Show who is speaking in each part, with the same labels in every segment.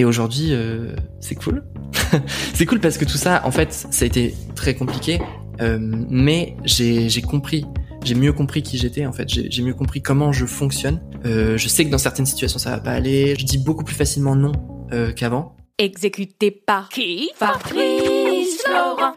Speaker 1: Et aujourd'hui, euh, c'est cool. c'est cool parce que tout ça, en fait, ça a été très compliqué. Euh, mais j'ai compris, j'ai mieux compris qui j'étais en fait, j'ai mieux compris comment je fonctionne. Euh, je sais que dans certaines situations ça va pas aller, je dis beaucoup plus facilement non euh, qu'avant.
Speaker 2: Exécuté par qui? Fabrice Florent.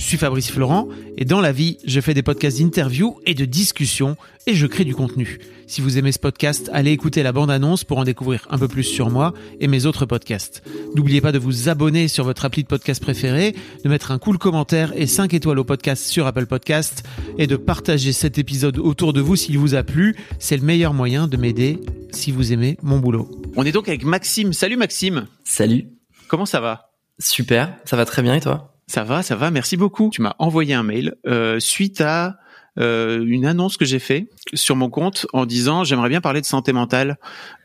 Speaker 3: Je suis Fabrice Florent et dans la vie, je fais des podcasts d'interviews et de discussions et je crée du contenu. Si vous aimez ce podcast, allez écouter la bande-annonce pour en découvrir un peu plus sur moi et mes autres podcasts. N'oubliez pas de vous abonner sur votre appli de podcast préféré, de mettre un cool commentaire et 5 étoiles au podcast sur Apple Podcast et de partager cet épisode autour de vous s'il vous a plu. C'est le meilleur moyen de m'aider si vous aimez mon boulot. On est donc avec Maxime. Salut Maxime.
Speaker 1: Salut.
Speaker 3: Comment ça va?
Speaker 1: Super, ça va très bien et toi?
Speaker 3: Ça va, ça va. Merci beaucoup. Tu m'as envoyé un mail euh, suite à euh, une annonce que j'ai fait sur mon compte en disant j'aimerais bien parler de santé mentale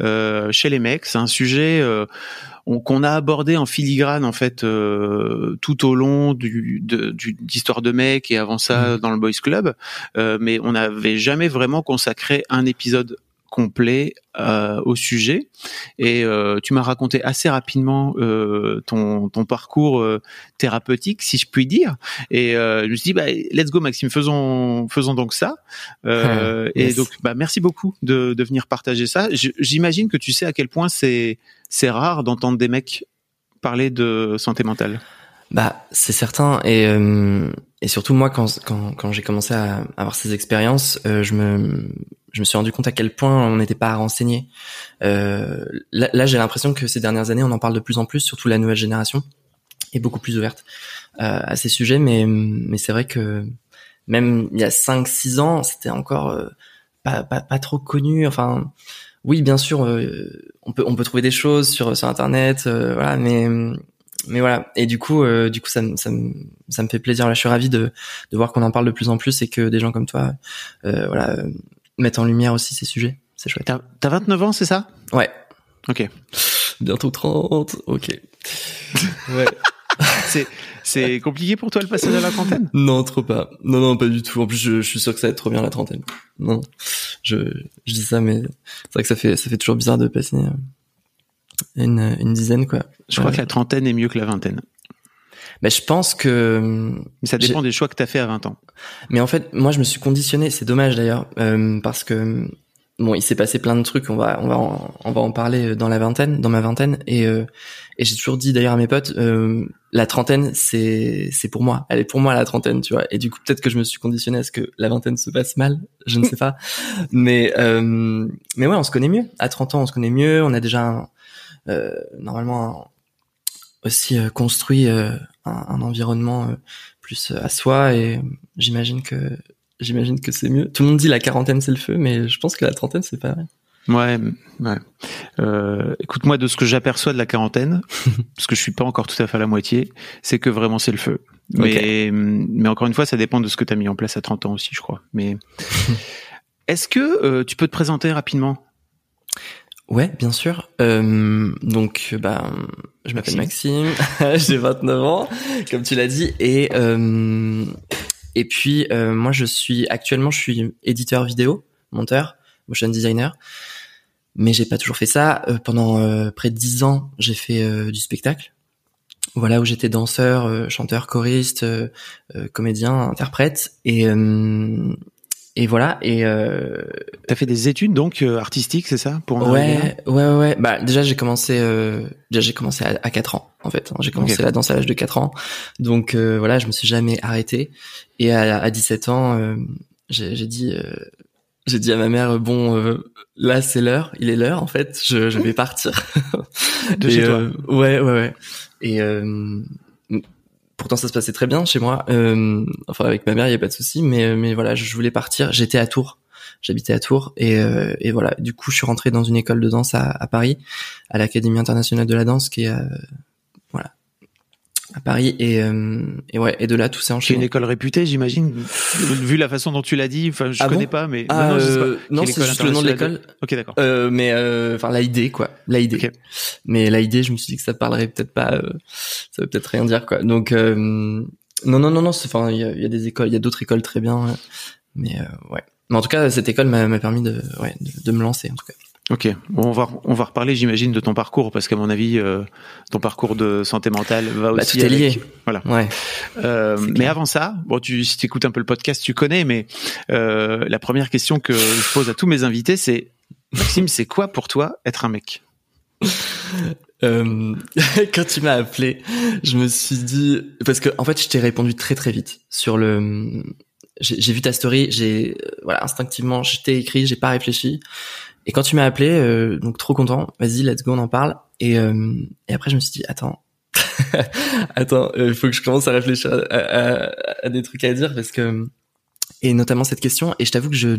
Speaker 3: euh, chez les mecs. C'est un sujet qu'on a abordé en filigrane en fait tout au long du d'histoire de, de mecs et avant ça mmh. dans le boys club, mais on n'avait jamais vraiment consacré un épisode complet euh, au sujet. Et euh, tu m'as raconté assez rapidement euh, ton, ton parcours euh, thérapeutique si je puis dire. Et euh, je me suis dit bah let's go Maxime faisons faisons donc ça. Euh, et donc bah merci beaucoup de, de venir partager ça. J'imagine que tu sais à quel point c'est c'est rare d'entendre des mecs parler de santé mentale.
Speaker 1: Bah c'est certain. Et et surtout moi quand quand, quand j'ai commencé à avoir ces expériences je me je me suis rendu compte à quel point on n'était pas renseigné. Euh, là, j'ai l'impression que ces dernières années, on en parle de plus en plus, surtout la nouvelle génération est beaucoup plus ouverte euh, à ces sujets. Mais, mais c'est vrai que même il y a 5-6 ans, c'était encore euh, pas, pas, pas, trop connu. Enfin, oui, bien sûr, euh, on peut on peut trouver des choses sur sur internet, euh, voilà, mais mais voilà. Et du coup, du coup, ça, ça, ça me fait plaisir. Là, je suis ravi de, de voir qu'on en parle de plus en plus et que des gens comme toi, voilà, mettre en lumière aussi ces sujets. C'est chouette.
Speaker 3: T'as 29 ans, c'est ça?
Speaker 1: Ouais.
Speaker 3: Ok.
Speaker 1: Bientôt 30. Ok.
Speaker 3: ouais. c'est c'est compliqué pour toi le passage à la trentaine?
Speaker 1: Non, trop pas. Non, non, pas du tout. En plus, je, je, suis sûr que ça va être trop bien la trentaine. Non, je, je dis ça, mais c'est vrai que ça fait ça fait toujours bizarre de passer euh, une, une dizaine quoi.
Speaker 3: Je crois que la trentaine est mieux que la vingtaine.
Speaker 1: Mais je pense que
Speaker 3: mais ça dépend des choix que tu as fait à 20 ans.
Speaker 1: Mais en fait, moi je me suis conditionné, c'est dommage d'ailleurs euh, parce que bon, il s'est passé plein de trucs, on va on va en, on va en parler dans la vingtaine, dans ma vingtaine et euh, et j'ai toujours dit d'ailleurs à mes potes euh, la trentaine c'est c'est pour moi, elle est pour moi la trentaine, tu vois. Et du coup, peut-être que je me suis conditionné à ce que la vingtaine se passe mal, je ne sais pas. mais euh, mais ouais, on se connaît mieux. À 30 ans, on se connaît mieux, on a déjà euh, normalement aussi construit un, environnement euh, plus euh, à soi et j'imagine que j'imagine que c'est mieux. Tout le monde dit la quarantaine c'est le feu, mais je pense que la trentaine c'est pas vrai.
Speaker 3: Ouais, ouais. Euh, écoute-moi de ce que j'aperçois de la quarantaine, parce que je suis pas encore tout à fait à la moitié, c'est que vraiment c'est le feu. Mais mais encore une fois, ça dépend de ce que tu as mis en place à 30 ans aussi, je crois. Mais est-ce que tu peux te présenter rapidement?
Speaker 1: Ouais, bien sûr. Euh, donc, bah, je m'appelle Maxime, j'ai 29 ans, comme tu l'as dit, et euh, et puis euh, moi, je suis actuellement, je suis éditeur vidéo, monteur, motion designer, mais j'ai pas toujours fait ça. Euh, pendant euh, près de 10 ans, j'ai fait euh, du spectacle. Voilà où j'étais danseur, chanteur, choriste, comédien, interprète, et et voilà. Et euh...
Speaker 3: t'as fait des études donc euh, artistiques, c'est ça
Speaker 1: pour ouais, ouais, ouais, Bah déjà j'ai commencé, euh... déjà j'ai commencé à, à 4 ans en fait. J'ai commencé la danse à l'âge de 4 ans, donc euh, voilà, je me suis jamais arrêté. Et à, à 17 ans, euh, j'ai dit, euh, j'ai dit à ma mère bon euh, là c'est l'heure, il est l'heure en fait, je, je vais partir.
Speaker 3: De chez toi.
Speaker 1: Ouais ouais ouais. Et euh, pourtant ça se passait très bien chez moi. Euh, enfin avec ma mère il y a pas de souci, mais mais voilà je voulais partir. J'étais à Tours, j'habitais à Tours et euh, et voilà du coup je suis rentré dans une école de danse à, Paris, à l'Académie internationale de la danse qui est voilà à Paris et et ouais et de là tout s'est
Speaker 3: C'est
Speaker 1: enchaîné.
Speaker 3: une école réputée, j'imagine. Vu la façon dont tu l'as dit, enfin, je
Speaker 1: Ah
Speaker 3: connais
Speaker 1: bon
Speaker 3: pas, mais
Speaker 1: Ah,
Speaker 3: non, non,
Speaker 1: euh, non,
Speaker 3: Quelle
Speaker 1: c'est juste le nom de l'école.
Speaker 3: Ok, d'accord.
Speaker 1: Euh, mais euh, enfin l'AID quoi, l'AID.
Speaker 3: Ok.
Speaker 1: Mais l'AID, je me suis dit que ça parlerait peut-être pas, euh, ça veut peut-être rien dire quoi. Donc euh, non non non non, c'est- enfin il y a, il y a des écoles, il y a d'autres écoles très bien, euh, mais euh, ouais. Mais en tout cas cette école m'a m'a permis de ouais de, de me lancer en tout cas.
Speaker 3: Ok, bon, on va on va reparler, j'imagine, de ton parcours parce qu'à mon avis, euh, ton parcours de santé mentale va
Speaker 1: Bah,
Speaker 3: aussi.
Speaker 1: tout est lié.
Speaker 3: avec- Voilà.
Speaker 1: Ouais.
Speaker 3: Euh, mais
Speaker 1: clair.
Speaker 3: avant ça, bon, tu si t'écoutes un peu le podcast, tu connais, mais euh, la première question que je pose à tous mes invités, c'est Maxime, c'est quoi pour toi être un mec?
Speaker 1: Euh, quand tu m'as appelé, je me suis dit parce que en fait je t'ai répondu très très vite sur le. J'ai j'ai vu ta story, j'ai euh, voilà instinctivement je t'ai écrit, j'ai pas réfléchi. Et quand tu m'as appelé, euh, donc trop content, vas-y let's go on en parle. Et euh, et après je me suis dit attends. Attends il faut que je commence à réfléchir à, des trucs à dire parce que et notamment cette question. Et je t'avoue que je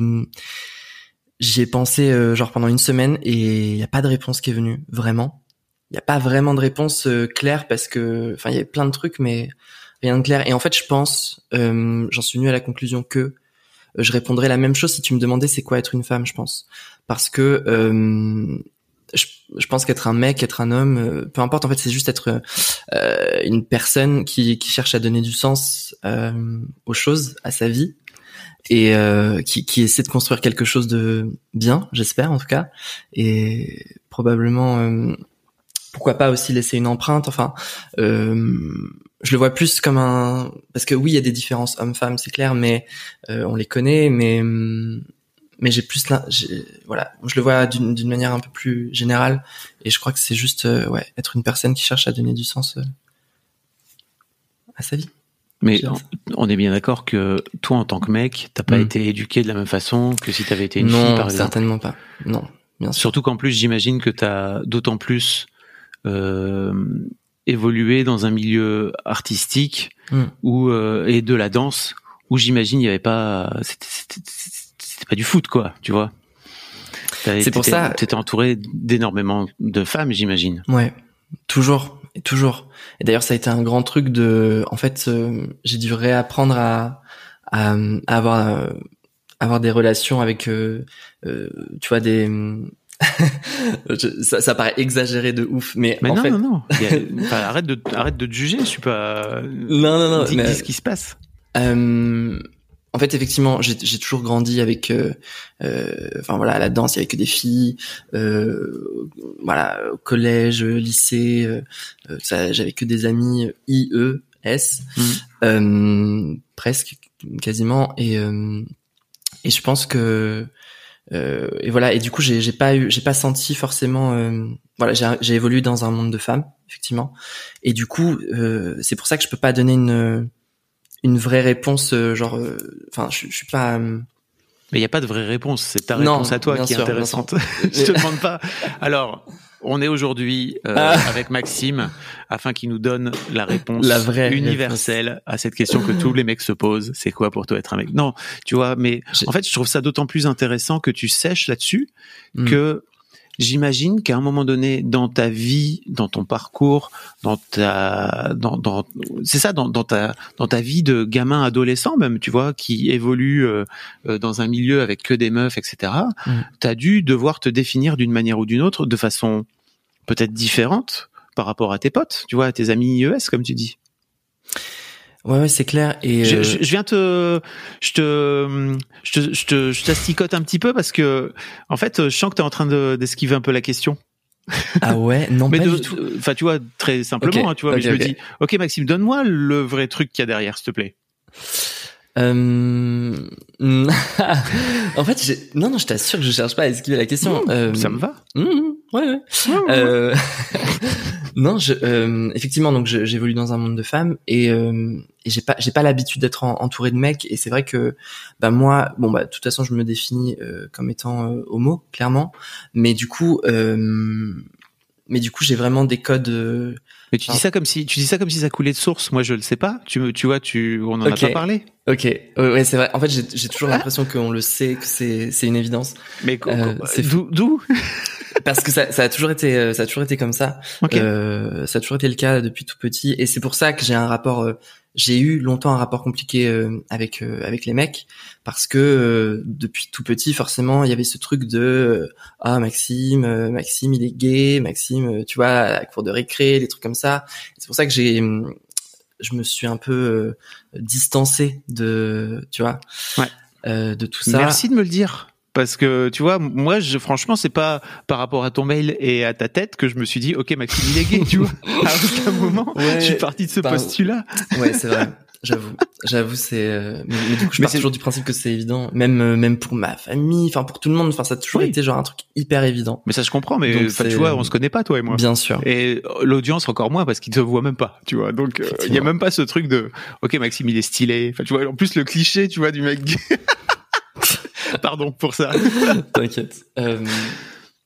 Speaker 1: j'y pensé euh, genre pendant une semaine et il y a pas de réponse qui est venue vraiment. Il n'y a pas vraiment de réponse euh, claire parce que enfin il y a plein de trucs mais rien de clair. Et en fait je pense euh, j'en suis venu à la conclusion que euh, je répondrais la même chose si tu me demandais c'est quoi être une femme je pense. Parce que euh, je, je pense qu'être un mec être un homme euh, peu importe en fait c'est juste être euh, une personne qui, qui cherche à donner du sens euh, aux choses à sa vie et euh, qui, qui essaie de construire quelque chose de bien j'espère en tout cas. Et probablement euh, pourquoi pas aussi laisser une empreinte enfin euh, je le vois plus comme un parce que oui il y a des différences hommes-femmes c'est clair mais euh, on les connaît mais hum, mais j'ai plus j'ai- voilà je le vois d'une manière un peu plus générale et je crois que c'est juste euh, ouais être une personne qui cherche à donner du sens euh, à sa vie
Speaker 3: Mais on- est bien d'accord que toi, en tant que mec, t'as pas
Speaker 1: Mm.
Speaker 3: été éduqué de la même façon que si t'avais été une
Speaker 1: non
Speaker 3: fille, par exemple.
Speaker 1: certainement pas non bien sûr
Speaker 3: Surtout qu'en plus, j'imagine que t'as d'autant plus euh, évolué dans un milieu artistique
Speaker 1: Mm.
Speaker 3: où euh, et de la danse où j'imagine il y avait pas c'était pas du foot quoi tu vois
Speaker 1: C'est pour ça-
Speaker 3: t'étais entouré d'énormément de femmes j'imagine
Speaker 1: Ouais, toujours, et toujours. Et d'ailleurs, ça a été un grand truc de. En fait, euh, j'ai dû réapprendre à, à, à avoir, euh, avoir des relations avec, euh, euh, tu vois, des. Je- ça, ça paraît exagéré de ouf, mais,
Speaker 3: mais
Speaker 1: en
Speaker 3: non
Speaker 1: fait,
Speaker 3: non non enfin, arrête de arrête de te juger je suis pas
Speaker 1: non, non, non.
Speaker 3: dis,
Speaker 1: mais-
Speaker 3: dis ce qui se passe
Speaker 1: Euh, en fait, effectivement, j'ai toujours grandi avec, euh, euh, enfin voilà, à la danse, il y avait que des filles. Euh, voilà, au collège, lycée, euh, euh, ça, j'avais que des amis I, E, S, euh, presque, quasiment. Et euh, et je pense que euh, et voilà. Et du coup, j'ai pas eu, j'ai pas senti forcément. euh, voilà, j'ai évolué dans un monde de femmes, effectivement. Et du coup, euh, c'est pour ça que je peux pas donner une une vraie réponse euh, genre euh, enfin je, je suis pas euh,
Speaker 3: mais il y a pas de vraie réponse c'est ta
Speaker 1: Non,
Speaker 3: réponse à toi qui est
Speaker 1: sûr,
Speaker 3: intéressante je te demande pas alors on est aujourd'hui euh,
Speaker 1: Ah.
Speaker 3: avec Maxime afin qu'il nous donne la réponse
Speaker 1: La vraie
Speaker 3: universelle à cette question que tous les mecs se posent. C'est quoi pour toi être un mec? Non, tu vois, mais en fait, je trouve ça d'autant plus intéressant que tu sèches là-dessus
Speaker 1: hmm.
Speaker 3: que j'imagine qu'à un moment donné dans ta vie, dans ton parcours, dans ta, dans, dans c'est ça, dans, dans ta, dans ta vie de gamin adolescent même, tu vois, qui évolue euh, euh, dans un milieu avec que des meufs, etc.
Speaker 1: Mm.
Speaker 3: T'as dû devoir te définir d'une manière ou d'une autre, de façon peut-être différente par rapport à tes potes, tu vois, à tes amis IES, comme tu dis.
Speaker 1: Ouais ouais c'est clair et
Speaker 3: Je,
Speaker 1: euh,
Speaker 3: je- je viens te, je te, je te, je te, je t'asticote un petit peu parce que, en fait, je sens que tu es en train de, d'esquiver un peu la question.
Speaker 1: ah ouais? Non
Speaker 3: mais
Speaker 1: pas
Speaker 3: de-
Speaker 1: du tout
Speaker 3: enfin, tu vois, très simplement, hein, tu vois, mais je me
Speaker 1: ok.
Speaker 3: dis, ok, Maxime, donne-moi le vrai truc qu'il y a derrière, s'il te plaît.
Speaker 1: Euh, en fait j'ai non non je t'assure que je cherche pas à esquiver la question
Speaker 3: Mmh,
Speaker 1: Euh,
Speaker 3: Ça me va.
Speaker 1: mmh, ouais ouais Euh, non, je, euh, effectivement, donc je- j'évolue dans un monde de femmes et, euh, et j'ai pas j'ai pas l'habitude d'être en- entouré de mecs et c'est vrai que bah moi bon bah de toute façon je me définis comme étant homo clairement, mais du coup euh, mais du coup j'ai vraiment des codes. Euh,
Speaker 3: Mais tu dis
Speaker 1: Ah.
Speaker 3: ça comme si tu dis ça comme si ça coulait de source. Moi, je le sais pas. Tu me, tu vois, tu, on en a pas parlé.
Speaker 1: Ok, ouais, ouais, c'est vrai. En fait, j'ai j'ai toujours l'impression qu'on le sait, que c'est c'est une évidence,
Speaker 3: Mais
Speaker 1: Euh,
Speaker 3: d'où,
Speaker 1: parce que ça, ça a toujours été, euh, ça a toujours été comme ça.
Speaker 3: Ok.
Speaker 1: Euh, ça a toujours été le cas depuis tout petit, et c'est pour ça que j'ai un rapport. J'ai eu longtemps un rapport compliqué euh, avec euh, avec les mecs parce que euh, depuis tout petit, forcément, il y avait ce truc de euh, ah Maxime, euh, Maxime, il est gay, Maxime, euh, tu vois, à la cour de récré, des trucs comme ça. C'est pour ça que j'ai hum, je me suis un peu euh, distancé de, tu vois,
Speaker 3: Ouais.
Speaker 1: euh, de tout ça.
Speaker 3: Merci de me le dire. Parce que tu vois, moi, je, franchement, c'est pas par rapport à ton mail et à ta tête que je me suis dit, ok, Maxime, il est gay, tu vois. À aucun moment,
Speaker 1: Ouais,
Speaker 3: je suis parti de ce postulat.
Speaker 1: Ouais, c'est vrai. J'avoue, j'avoue, c'est. euh, Mais, mais du coup, je
Speaker 3: Mais
Speaker 1: pars
Speaker 3: c'est-
Speaker 1: toujours du principe que c'est évident, même euh, même pour ma famille, enfin pour tout le monde. Enfin, ça a toujours
Speaker 3: Oui.
Speaker 1: été genre un truc hyper évident.
Speaker 3: Mais ça, je comprends. Mais
Speaker 1: Donc,
Speaker 3: tu vois, on se connaît pas, toi et moi.
Speaker 1: Bien sûr.
Speaker 3: Et l'audience encore moins parce qu'ils te voient même pas, tu vois. Donc euh, il y a même pas ce truc de OK Maxime il est stylé. Enfin tu vois en plus le cliché, tu vois du mec gay. Pardon pour ça.
Speaker 1: T'inquiète. Euh,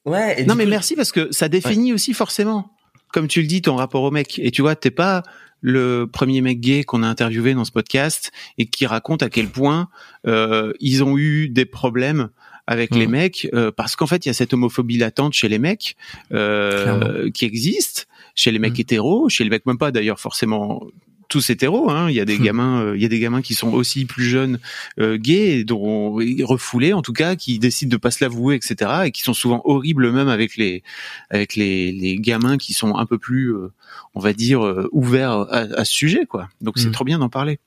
Speaker 1: Ouais. Et
Speaker 3: non mais
Speaker 1: coup,
Speaker 3: merci parce que ça définit aussi forcément comme tu le dis ton rapport au mec et tu vois t'es pas le premier mec gay qu'on a interviewé dans ce podcast et qui raconte à quel point euh, ils ont eu des problèmes avec les mecs euh, parce qu'en fait il y a cette homophobie latente chez les mecs euh, qui existe chez les mecs
Speaker 1: Mhm.
Speaker 3: hétéros chez les mecs même pas d'ailleurs forcément tous hétéros hein. il y a des
Speaker 1: Mhm.
Speaker 3: gamins euh, il y a des gamins qui sont aussi plus jeunes euh, gays dont refoulés en tout cas qui décident de pas se l'avouer etc et qui sont souvent horribles même avec les avec les, les gamins qui sont un peu plus euh, on va dire euh, ouverts à, à ce sujet quoi donc c'est
Speaker 1: Mhm.
Speaker 3: trop bien d'en parler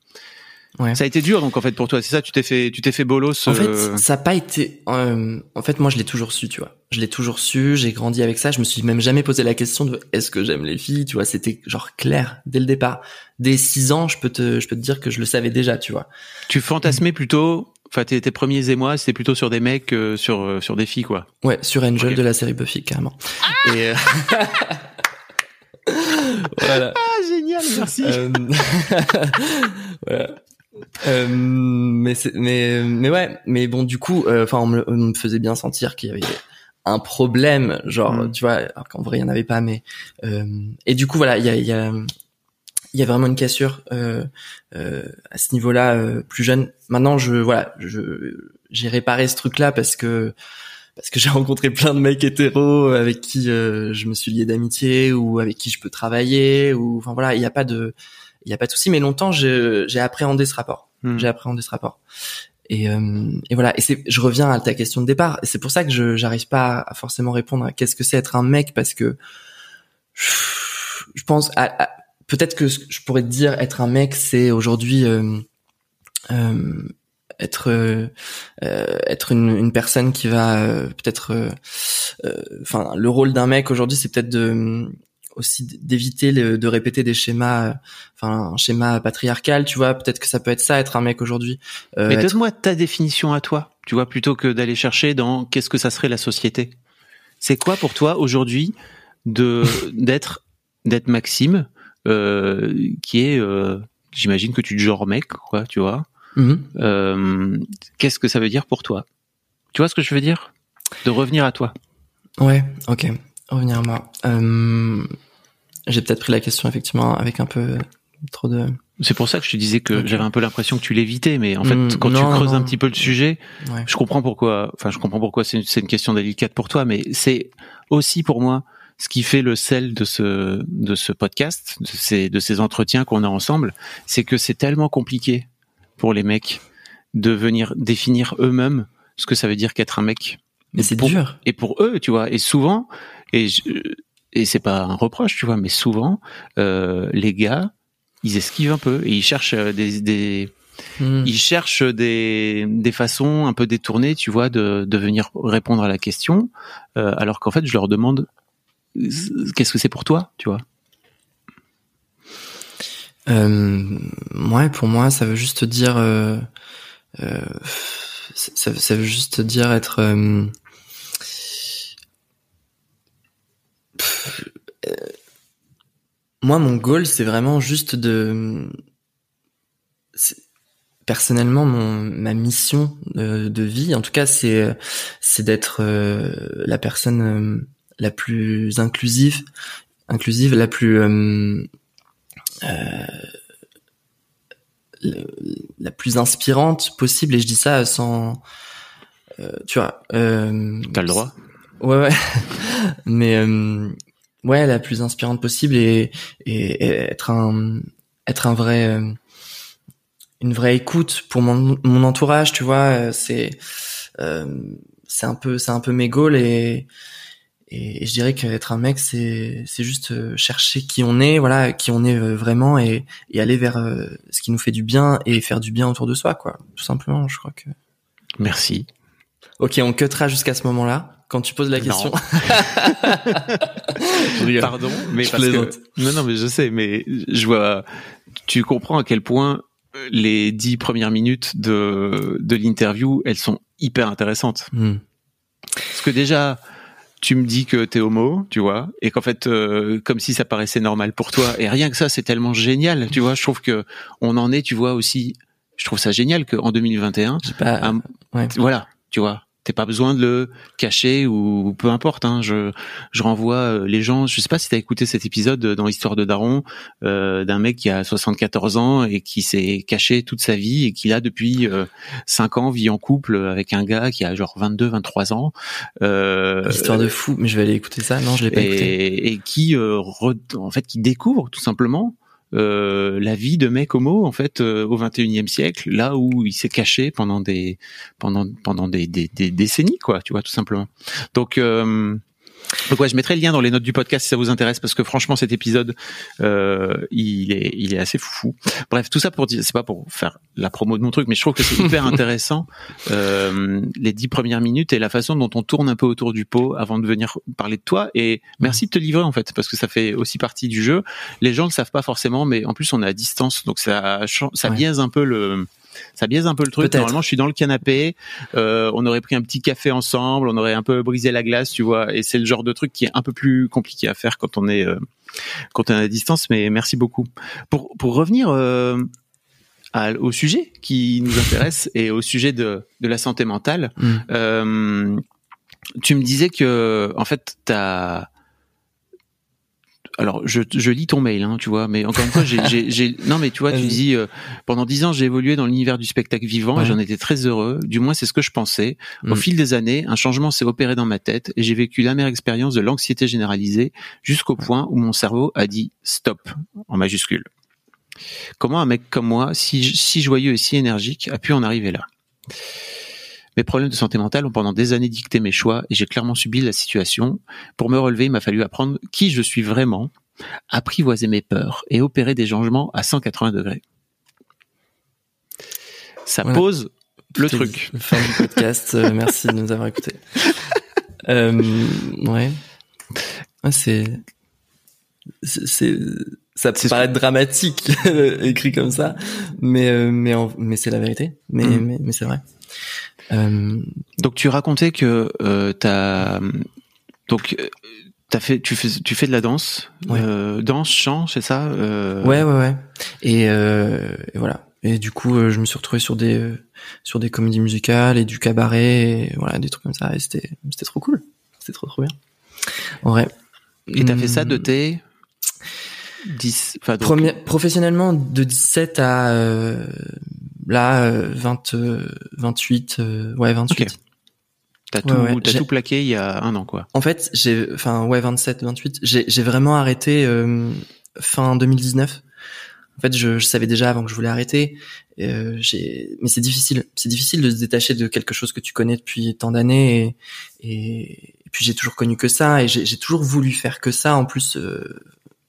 Speaker 1: Ouais.
Speaker 3: ça a été dur donc en fait pour toi c'est ça tu t'es fait tu t'es fait bolos
Speaker 1: En
Speaker 3: euh,
Speaker 1: fait, ça n'a pas été. euh, en fait, moi, je l'ai toujours su, tu vois. Je l'ai toujours su. J'ai grandi avec ça. Je me suis même jamais posé la question de est-ce que j'aime les filles, tu vois. C'était genre clair dès le départ. Dès six ans, je peux te, je peux te dire que je le savais déjà, tu vois.
Speaker 3: tu fantasmais plutôt enfin tes, tes premiers émois c'était plutôt sur des mecs que sur euh, sur des filles quoi
Speaker 1: Ouais, sur Angel de la série Buffy, carrément. Et euh, voilà.
Speaker 3: ah génial merci
Speaker 1: Euh, voilà. Euh, mais mais mais ouais, mais bon du coup, euh, enfin on, me, on me faisait bien sentir qu'il y avait un problème, genre
Speaker 3: Mm.
Speaker 1: tu vois, alors qu'en vrai il y en avait pas, mais euh, et du coup voilà, il y a il y a il y a vraiment une cassure euh, euh, à ce niveau-là euh, plus jeune. Maintenant je voilà, je j'ai réparé ce truc-là parce que parce que j'ai rencontré plein de mecs hétéros avec qui euh, je me suis lié d'amitié ou avec qui je peux travailler ou enfin voilà il n'y a pas de il y a pas de souci mais longtemps j'ai appréhendé ce rapport.
Speaker 3: Hmm.
Speaker 1: j'ai appréhendé ce rapport. Et, euh, et voilà. Et c'est je reviens à ta question de départ. Et c'est pour ça que je j'arrive pas à forcément répondre à qu'est-ce que c'est être un mec parce que je pense à, à- peut-être que je pourrais te dire être un mec c'est aujourd'hui euh, euh, être euh, euh, être une, une personne qui va euh, peut-être euh, enfin le rôle d'un mec aujourd'hui c'est peut-être de aussi d'éviter de répéter des schémas euh, enfin un schéma patriarcal tu vois. Peut-être que ça peut être ça être un mec aujourd'hui. Euh,
Speaker 3: mais
Speaker 1: être-
Speaker 3: donne-moi ta définition à toi tu vois plutôt que d'aller chercher dans qu'est-ce que ça serait la société. C'est quoi pour toi aujourd'hui de d'être d'être Maxime euh, qui est euh, j'imagine que tu te genre mec quoi tu vois.
Speaker 1: Mhm.
Speaker 3: Qu'est-ce que ça veut dire pour toi? Tu vois ce que je veux dire? De revenir à toi.
Speaker 1: ouais ok revenir à moi Euh, j'ai peut-être pris la question effectivement avec un peu trop de
Speaker 3: C'est pour ça que je te disais que j'avais un peu l'impression que tu l'évitais, mais en fait,
Speaker 1: Mm,
Speaker 3: quand tu creuses
Speaker 1: non.
Speaker 3: un petit peu le sujet,
Speaker 1: ouais
Speaker 3: je comprends pourquoi. Enfin, je comprends pourquoi c'est une, une question délicate pour toi, mais c'est aussi pour moi ce qui fait le sel de ce de ce podcast, de ces de ces entretiens qu'on a ensemble, c'est que c'est tellement compliqué pour les mecs de venir définir eux-mêmes ce que ça veut dire qu'être un mec.
Speaker 1: mais c'est dur
Speaker 3: et pour eux, tu vois, et souvent, et je, et c'est pas un reproche, tu vois, mais souvent, euh, les gars, ils esquivent un peu et ils cherchent euh, des, des
Speaker 1: Mhm.
Speaker 3: ils cherchent des, des façons un peu détournées, tu vois, de, de venir répondre à la question, euh, alors qu'en fait, je leur demande euh, qu'est-ce que c'est pour toi, tu vois?
Speaker 1: Euh, ouais, pour moi, ça veut juste dire, euh, euh, ça, ça veut juste dire être. Euh, euh, moi, mon goal, c'est vraiment juste de. Personnellement, mon ma mission de, de vie, en tout cas, c'est c'est d'être euh, la personne euh, la plus inclusive, inclusive, la plus euh, la plus inspirante possible. Et je dis ça sans, tu vois. Euh,
Speaker 3: T'as le droit.
Speaker 1: Ouais, ouais. Mais ouais, la plus inspirante possible et, et, être un être un vrai euh, une vraie écoute pour mon, mon entourage, tu vois, euh, c'est euh, c'est un peu c'est un peu mes goals et et, je dirais qu'être un mec c'est c'est juste chercher qui on est, voilà, qui on est vraiment et et aller vers ce qui nous fait du bien et faire du bien autour de soi quoi, tout simplement, je crois que
Speaker 3: Merci.
Speaker 1: OK, on cuttera jusqu'à ce moment-là quand tu poses la question.
Speaker 3: Pardon, mais parce que non, non, mais je sais, mais je vois, tu comprends à quel point les dix premières minutes de de l'interview, elles sont hyper intéressantes. Hmm. Parce que déjà, tu me dis que t'es homo, tu vois, et qu'en fait, euh, comme si ça paraissait normal pour toi, et rien que ça, c'est tellement génial, tu vois. Je trouve que on en est, tu vois aussi. Je trouve ça génial qu'en 2021,
Speaker 1: pas,
Speaker 3: ouais. voilà, tu vois, t'as pas besoin de le cacher ou peu importe. Hein, je, je renvoie euh, les gens. Je sais pas si t'as écouté cet épisode dans l'histoire de Daron euh, d'un mec qui a 74 ans et qui s'est caché toute sa vie et qui là depuis euh, 5 ans vit en couple avec un gars qui a genre 22, 23 ans.
Speaker 1: Euh, Histoire de fou. Mais je vais aller écouter ça. Non, je l'ai pas
Speaker 3: et,
Speaker 1: écouté.
Speaker 3: Et qui euh, en fait qui découvre tout simplement euh, la vie de mec homo en fait euh, au 21e siècle, là où il s'est caché pendant des pendant pendant des, des, des, décennies quoi, tu vois tout simplement. Donc euh, donc ouais, je mettrai le lien dans les notes du podcast si ça vous intéresse parce que franchement cet épisode euh, il est il est assez fou. Bref, tout ça pour dire c'est pas pour faire la promo de mon truc mais je trouve que c'est hyper intéressant euh, les dix premières minutes et la façon dont on tourne un peu autour du pot avant de venir parler de toi et merci de te livrer en fait parce que ça fait aussi partie du jeu. Les gens le savent pas forcément mais en plus on est à distance donc ça ça biaise un peu le ça biaise un peu le truc. Normalement, je suis dans le canapé, euh, on aurait pris un petit café ensemble, on aurait un peu brisé la glace, tu vois. Et c'est le genre de truc qui est un peu plus compliqué à faire quand on est euh, quand on est à distance. Mais merci beaucoup. Pour pour revenir euh, au sujet qui nous intéresse et au sujet de de la santé mentale. Mm. Tu me disais que en fait, t'as alors je, je lis ton mail, hein, tu vois, mais encore une fois, j'ai, non, mais tu vois, tu dis euh, pendant dix ans, j'ai évolué dans l'univers du spectacle vivant et j'en étais très heureux. Du moins, c'est ce que je pensais. Au mm. fil des années, un changement s'est opéré dans ma tête et j'ai vécu l'amère expérience de l'anxiété généralisée jusqu'au point où mon cerveau a dit stop en majuscule. Comment un mec comme moi, si, si joyeux et si énergique, a pu en arriver là? Mes problèmes de santé mentale ont pendant des années dicté mes choix et j'ai clairement subi la situation. Pour me relever, il m'a fallu apprendre qui je suis vraiment, apprivoiser mes peurs et opérer des changements à 180 degrés. Ça pose le truc.
Speaker 1: Fin du podcast. Euh, merci de nous avoir écoutés. Euh, ouais. ouais c'est c'est ça peut paraître dramatique écrit comme ça mais euh, mais mais c'est la vérité mais mm. mais, mais c'est vrai
Speaker 3: donc tu racontais que euh, t'as donc euh, t'as fait tu fais tu fais de la danse, euh, danse, chant, c'est ça
Speaker 1: euh... Ouais ouais ouais. Et, euh, et, voilà. Et du coup, je me suis retrouvé sur des sur des comédies musicales et du cabaret, et voilà, des trucs comme ça. Et c'était c'était trop cool. C'était trop trop bien. En vrai.
Speaker 3: Et t'as fait ça de tes 10
Speaker 1: enfin professionnellement de 17 à euh, là 20 28 euh, euh, ouais 28
Speaker 3: T'as tout, tout plaqué il y a un an, quoi.
Speaker 1: En fait, j'ai, enfin, ouais, 27, 28. J'ai, j'ai vraiment arrêté fin 2019. En fait, je, je, savais déjà avant que je voulais arrêter. Euh, j'ai, mais c'est difficile. C'est difficile de se détacher de quelque chose que tu connais depuis tant d'années. Et, et, puis j'ai toujours connu que ça. Et j'ai, j'ai toujours voulu faire que ça. En plus, euh,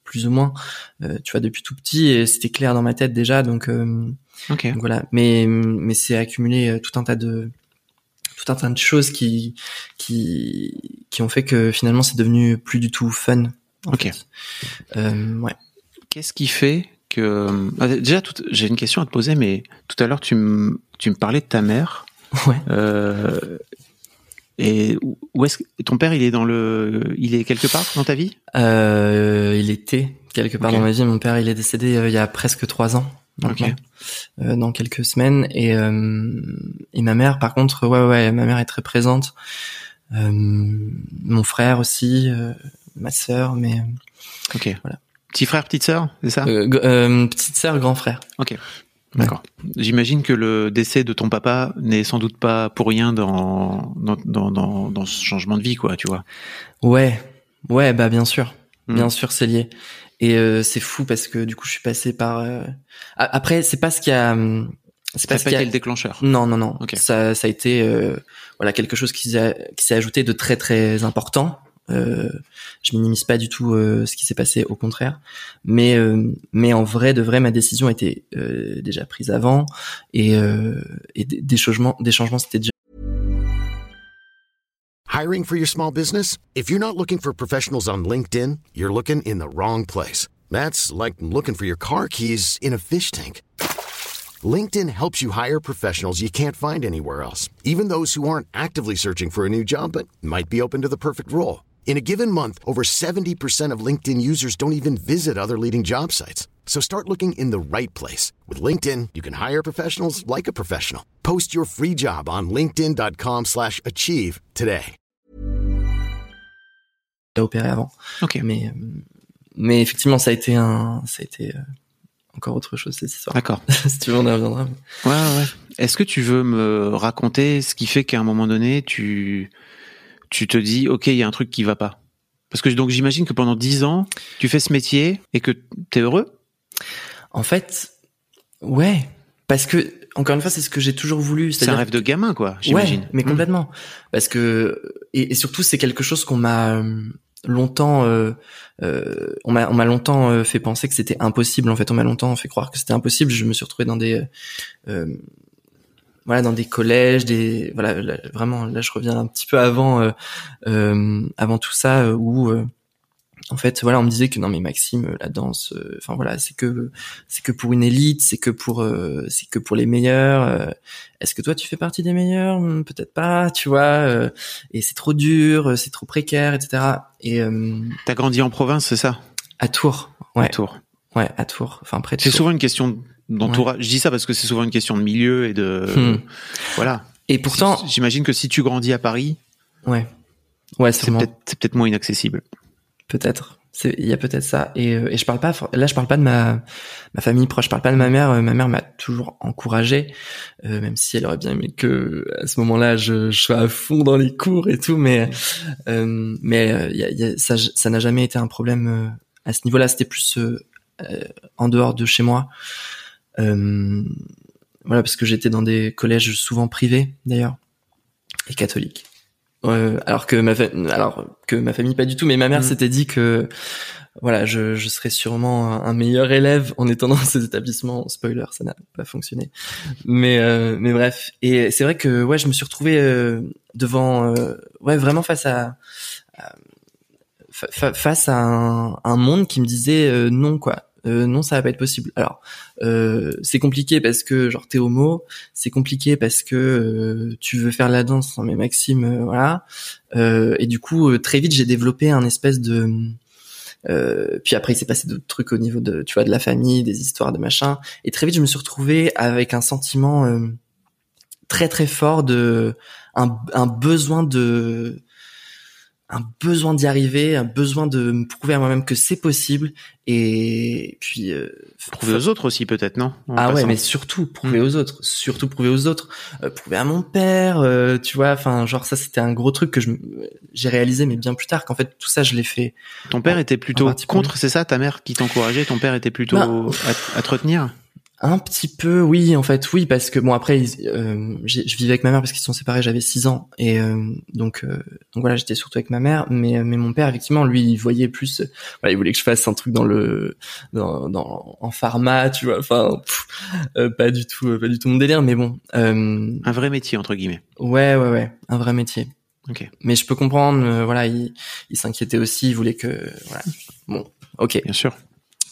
Speaker 1: plus ou moins, euh, tu vois, depuis tout petit. Et c'était clair dans ma tête déjà. Donc,
Speaker 3: Okay.
Speaker 1: Donc voilà, mais mais c'est accumulé euh, tout un tas de tout un tas de choses qui qui qui ont fait que finalement c'est devenu plus du tout fun.
Speaker 3: ok.
Speaker 1: Euh, ouais.
Speaker 3: Qu'est-ce qui fait que ah, déjà j'ai une question à te poser, mais tout à l'heure tu me tu me parlais de ta mère.
Speaker 1: Ouais.
Speaker 3: Euh, Et où est-ce que ton père, il est dans le, il est quelque part dans ta vie?
Speaker 1: Euh, Il était quelque part dans ma vie. Mon père, il est décédé euh, il y a presque trois ans. maintenant.
Speaker 3: Ok.
Speaker 1: Euh, dans quelques semaines. Et euh, et ma mère, par contre, ouais, ouais, ma mère est très présente. Euh, mon frère aussi, euh, ma sœur, mais
Speaker 3: Ok.
Speaker 1: Voilà.
Speaker 3: Petit frère, petite sœur, c'est ça?
Speaker 1: Petite sœur, grand frère.
Speaker 3: Ok. D'accord. J'imagine que le décès de ton papa n'est sans doute pas pour rien dans dans, dans, dans, dans ce changement de vie, quoi, tu vois.
Speaker 1: Ouais, ouais, bah bien sûr,
Speaker 3: Hmm.
Speaker 1: bien sûr, c'est lié. Et euh, c'est fou parce que du coup, je suis passé par. euh, a- Après, c'est pas ce qui a. hum, C'est pas ce
Speaker 3: pas
Speaker 1: qui a.
Speaker 3: été le déclencheur.
Speaker 1: Non, non, non. Ça, ça a été euh, voilà quelque chose qui s'est qui s'est ajouté de très très important. Euh, je minimise pas du tout euh, ce qui s'est passé, au contraire. Mais euh, mais en vrai, de vrai, ma décision était euh, déjà prise avant et euh, des changements, des changements, c'était déjà
Speaker 4: Hiring for your small business? If you're not looking for professionals on LinkedIn, you're looking in the wrong place. That's like looking for your car keys in a fish tank. LinkedIn helps you hire professionals you can't find anywhere else, even those who aren't actively searching for a new job but might be open to the perfect role. In a given month, over 70% of LinkedIn users don't even visit other leading job sites. So start looking in the right place. With LinkedIn, you can hire professionals like a professional. Post your free job on linkedin.com/achieve slash achieve today.
Speaker 1: opéré avant.
Speaker 3: Ok.
Speaker 1: Mais mais effectivement, ça a été un, ça a été euh, encore autre chose cette histoire.
Speaker 3: D'accord.
Speaker 1: si tu veux, on y reviendra.
Speaker 3: Ouais. ouais. Est-ce que tu veux me raconter ce qui fait qu'à un moment donné, tu, tu te dis, OK, il y a un truc qui va pas? Parce que donc j'imagine que pendant dix ans, tu fais ce métier et que t'es heureux?
Speaker 1: En fait, ouais, parce que encore une fois, c'est ce que j'ai toujours voulu.
Speaker 3: C'est un rêve de gamin, quoi, j'imagine.
Speaker 1: Ouais, mais
Speaker 3: Mmh.
Speaker 1: complètement. Parce que et, et surtout c'est quelque chose qu'on m'a euh, longtemps euh, euh, on m'a on m'a longtemps euh, fait penser que c'était impossible en fait on m'a longtemps fait croire que c'était impossible je me suis retrouvé dans des euh, voilà dans des collèges des voilà là, vraiment là je reviens un petit peu avant euh, euh, avant tout ça euh, où euh, en fait voilà on me disait que non mais Maxime la danse euh, enfin voilà c'est que c'est que pour une élite c'est que pour euh, c'est que pour les meilleurs euh, est-ce que toi tu fais partie des meilleurs? Hmm, peut-être pas tu vois euh, et c'est trop dur c'est trop précaire etc et euh,
Speaker 3: T'as grandi en province, c'est ça?
Speaker 1: à Tours ouais
Speaker 3: À Tours.
Speaker 1: ouais à Tours enfin près de
Speaker 3: C'est souvent une question d'entourage. Je dis ça parce que c'est souvent une question de milieu et de,
Speaker 1: Hmm.
Speaker 3: voilà.
Speaker 1: et pourtant
Speaker 3: j'imagine que si tu grandis à Paris,
Speaker 1: ouais ouais
Speaker 3: c'est peut-être, c'est peut-être moins inaccessible.
Speaker 1: Peut-être. Il y a peut-être ça. Et, euh, et je parle pas. Là, je parle pas de ma ma famille proche. Je parle pas de ma mère. Euh, Ma mère m'a toujours encouragé, euh, même si elle aurait bien aimé que à ce moment-là, je, je sois à fond dans les cours et tout. Mais euh, mais euh, y a- y a- ça ça n'a jamais été un problème à ce niveau-là. C'était plus euh, en dehors de chez moi. Euh, voilà, parce que j'étais dans des collèges souvent privés d'ailleurs et catholiques. Euh, alors que ma alors que ma famille pas du tout mais ma mère
Speaker 3: Mhm.
Speaker 1: s'était dit que voilà je, je serais sûrement un, un meilleur élève en étant dans ces établissements spoiler ça n'a pas fonctionné mais euh, mais bref et c'est vrai que ouais je me suis retrouvé euh, devant euh, ouais vraiment face à, à- fa- fa- face à un, un monde qui me disait euh, non quoi Euh, non ça va pas être possible. Alors euh, c'est compliqué parce que genre t'es homo c'est compliqué parce que euh, tu veux faire la danse non mais Maxime euh, voilà. Euh, et du coup très vite j'ai développé un espèce de puis après il s'est passé d'autres trucs au niveau de tu vois de la famille des histoires de machin. Et très vite je me suis retrouvé avec un sentiment très très fort de un, un besoin de un besoin d'y arriver, un besoin de me prouver à moi-même que c'est possible et puis euh,
Speaker 3: Prouver aux autres aussi, peut-être, non? En
Speaker 1: ah ouais, mais surtout prouver
Speaker 3: Mm.
Speaker 1: aux autres, surtout prouver aux autres, euh, prouver à mon père, euh, tu vois, enfin genre ça c'était un gros truc que je j'ai réalisé mais bien plus tard qu'en fait tout ça je l'ai fait.
Speaker 3: Ton père était plutôt contre, c'est ça Ta mère qui t'encourageait? Ton père était plutôt
Speaker 1: Bah.
Speaker 3: à, à te retenir?
Speaker 1: Un petit peu, oui, en fait, oui, parce que bon après, euh, je vivais avec ma mère parce qu'ils se sont séparés, j'avais 6 ans, et euh, donc euh, donc voilà, j'étais surtout avec ma mère, mais mais mon père effectivement, lui, il voyait plus, euh, voilà, il voulait que je fasse un truc dans le dans, dans en pharma, tu vois, enfin euh, pas du tout, euh, pas du tout mon délire, mais bon, euh,
Speaker 3: Un vrai métier, entre guillemets.
Speaker 1: ouais, ouais, ouais, un vrai métier.
Speaker 3: Ok,
Speaker 1: Mais je peux comprendre, euh, voilà, il, il s'inquiétait aussi, il voulait que, voilà, bon, ok.
Speaker 3: bien sûr.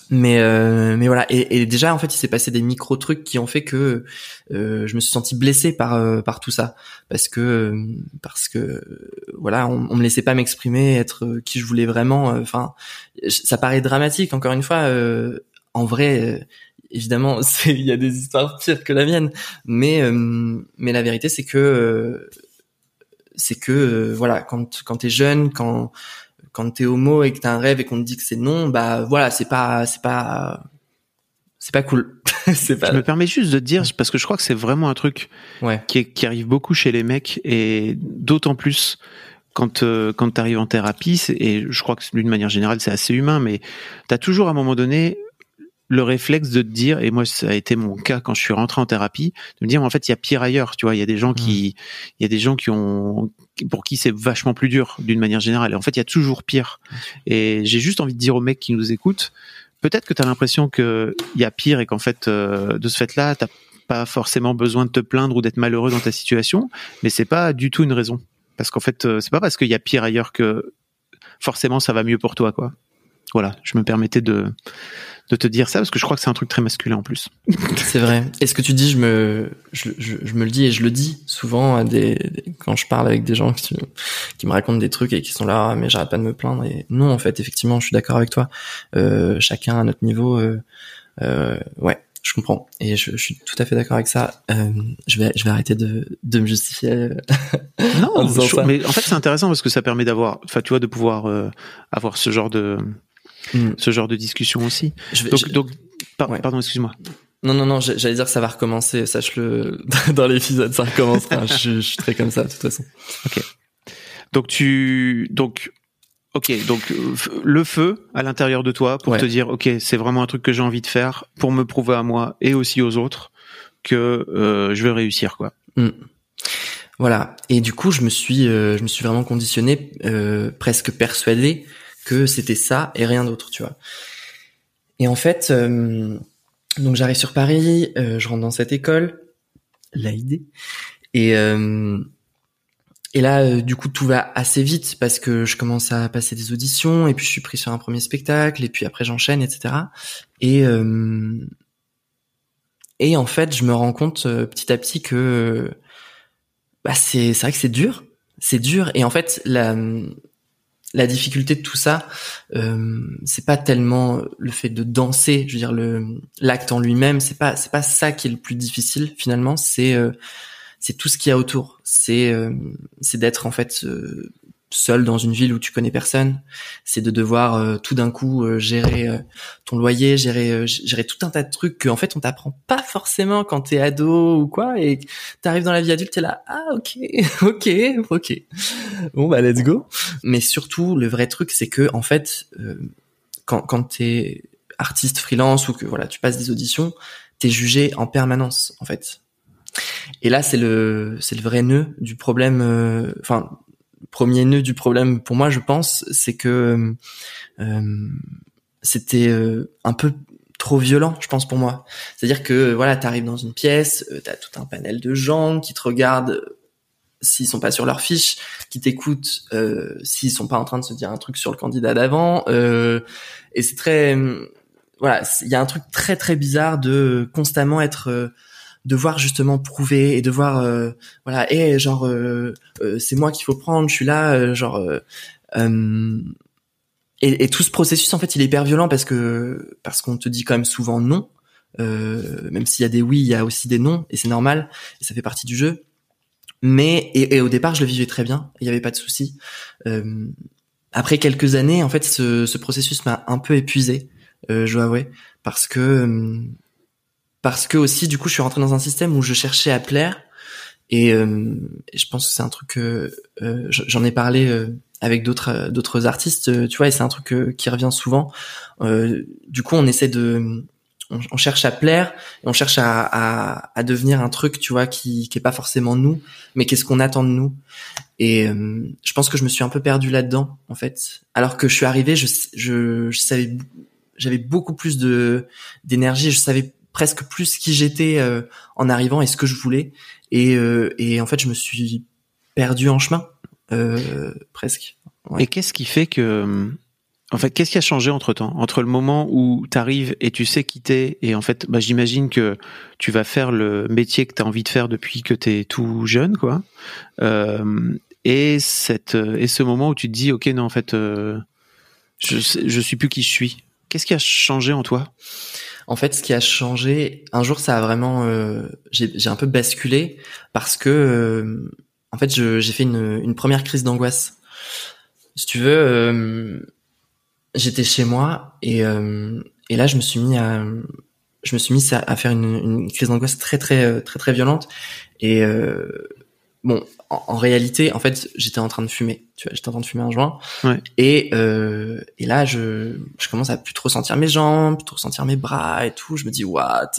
Speaker 1: Mais euh, mais voilà. Et, et, déjà en fait il s'est passé des micro trucs qui ont fait que euh, je me suis senti blessé par euh, par tout ça. Parce que parce que voilà on, on me laissait pas m'exprimer être qui je voulais vraiment enfin ça paraît dramatique encore une fois en vrai évidemment il y a des histoires pires que la mienne. Mais mais la vérité c'est que c'est que voilà quand quand t'es jeune quand quand t'es homo et que t'as un rêve et qu'on te dit que c'est non, bah voilà, c'est pas, c'est pas, c'est pas cool.
Speaker 3: c'est pas. Je me permets juste de te dire parce que je crois que c'est vraiment un truc
Speaker 1: ouais.
Speaker 3: qui, qui arrive beaucoup chez les mecs et d'autant plus quand euh, quand t'arrives en thérapie et je crois que d'une manière générale c'est assez humain, mais t'as toujours à un moment donné le réflexe de te dire, et moi ça a été mon cas quand je suis rentré en thérapie, de me dire en fait il y a pire ailleurs, tu vois, il y a des gens qui, mmh. il y a des gens qui ont, pour qui c'est vachement plus dur d'une manière générale. Et en fait il y a toujours pire. Et j'ai juste envie de dire aux mecs qui nous écoutent, peut-être que tu as l'impression qu'il y a pire et qu'en fait euh, de ce fait-là t'as pas forcément besoin de te plaindre ou d'être malheureux dans ta situation, mais c'est pas du tout une raison. Parce qu'en fait euh, c'est pas parce qu'il y a pire ailleurs que forcément ça va mieux pour toi quoi. Voilà, je me permettais de de te dire ça parce que je crois que c'est un truc très masculin en plus.
Speaker 1: c'est vrai. Et ce que tu dis, je me, je, je, me le dis et je le dis souvent à des, quand je parle avec des gens qui, qui me racontent des trucs et qui sont là, ah, mais j'arrête pas de me plaindre. Et non, en fait, effectivement, je suis d'accord avec toi. Euh, chacun à notre niveau, euh, euh, ouais, je comprends et je, je, suis tout à fait d'accord avec ça. Euh, je vais je vais arrêter de de me justifier.
Speaker 3: non, en mais en fait c'est intéressant parce que ça permet d'avoir, enfin tu vois, de pouvoir euh, avoir ce genre de Mm. ce genre de discussion aussi. donc, pardon, excuse-moi.
Speaker 1: Non, non, non, j'allais dire que ça va recommencer, sache-le, dans l'épisode, ça recommencera. je, suis très comme ça, de toute façon.
Speaker 3: Ok. Donc tu, donc, ok, donc le feu à l'intérieur de toi pour te dire, ok, c'est vraiment un truc que j'ai envie de faire pour me prouver à moi et aussi aux autres que euh, je vais réussir, quoi.
Speaker 1: Mm. Voilà. Et du coup, je me suis, euh, je me suis vraiment conditionné, euh, presque persuadé que c'était ça et rien d'autre, tu vois. Et en fait, euh, donc j'arrive sur Paris, euh, je rentre dans cette école, l'AID, et euh, et là, du coup, tout va assez vite parce que je commence à passer des auditions et puis je suis pris sur un premier spectacle et puis après j'enchaîne, etc. Et et en fait, je me rends compte petit à petit que bah c'est c'est vrai que c'est dur, c'est dur et en fait la la difficulté de tout ça, euh, c'est pas tellement le fait de danser, je veux dire l'acte en lui-même, c'est pas c'est pas ça qui est le plus difficile finalement, c'est euh, c'est tout ce qu'il y a autour, c'est euh, c'est d'être en fait seul dans une ville où tu connais personne, c'est de devoir euh, tout d'un coup euh, gérer euh, ton loyer, gérer gérer tout un tas de trucs que en fait on t'apprend pas forcément quand t'es ado ou quoi et t'arrives dans la vie adulte t'es là ah ok ok ok bon bah let's go mais surtout le vrai truc c'est que en fait quand quand t'es artiste freelance ou que voilà tu passes des auditions t'es jugé en permanence en fait et là, c'est le c'est le vrai nœud du problème. Enfin, premier nœud du problème pour moi, je pense, c'est que euh, c'était euh, un peu trop violent, je pense pour moi. C'est-à-dire que voilà, t'arrives dans une pièce, euh, t'as tout un panel de gens qui te regardent s'ils sont pas sur leur fiche, qui t'écoutent euh, s'ils sont pas en train de se dire un truc sur le candidat d'avant. Euh, et c'est très voilà, il y a un truc très très bizarre de constamment être devoir justement prouver et devoir euh, voilà et genre euh, euh, c'est moi qu'il faut prendre je suis là genre et, et, tout ce processus en fait il est hyper violent parce que parce qu'on te dit quand même souvent non même s'il y a des oui il y a aussi des non et c'est normal et ça fait partie du jeu. Mais et, et au départ je le vivais très bien il y avait pas de souci. Après quelques années en fait ce, ce processus m'a un peu épuisé je dois avouer parce que parce que aussi du coup je suis rentré dans un système où je cherchais à plaire. Et, euh, je pense que c'est un truc que euh, j'en ai parlé euh, avec d'autres d'autres artistes tu vois et c'est un truc qui revient souvent. Du coup on essaie de on, cherche à plaire on cherche à, à, à, devenir un truc tu vois qui qui est pas forcément nous mais qu'est-ce qu'on attend de nous. Et je pense que je me suis un peu perdu là-dedans en fait. Alors que je suis arrivé je je, je savais j'avais beaucoup plus de d'énergie je savais presque plus qui j'étais euh, en arrivant et ce que je voulais. Et, euh, et en fait, je me suis perdu en chemin, euh, presque.
Speaker 3: Et qu'est-ce qui fait que en fait, qu'est-ce qui a changé entre temps, entre le moment où tu arrives et tu sais quitter, et en fait, bah, j'imagine que tu vas faire le métier que tu as envie de faire depuis que tu es tout jeune, quoi. Et cette et ce moment où tu te dis, ok, non, en fait, je je suis plus qui je suis. Qu'est-ce qui a changé en toi?
Speaker 1: En fait, ce qui a changé, un jour, ça a vraiment, euh, j'ai un peu basculé parce que, euh, en fait, j'ai fait une, première crise d'angoisse. Si tu veux, euh, j'étais chez moi et et là, je me suis mis à je me suis mis à, faire une, une crise d'angoisse très très très très violente et bon en, en réalité en fait j'étais en train de fumer tu vois j'étais en train de fumer un joint.
Speaker 3: Ouais.
Speaker 1: et euh, et là je je commence à plus trop sentir mes jambes plus trop sentir mes bras et tout. Je me dis what?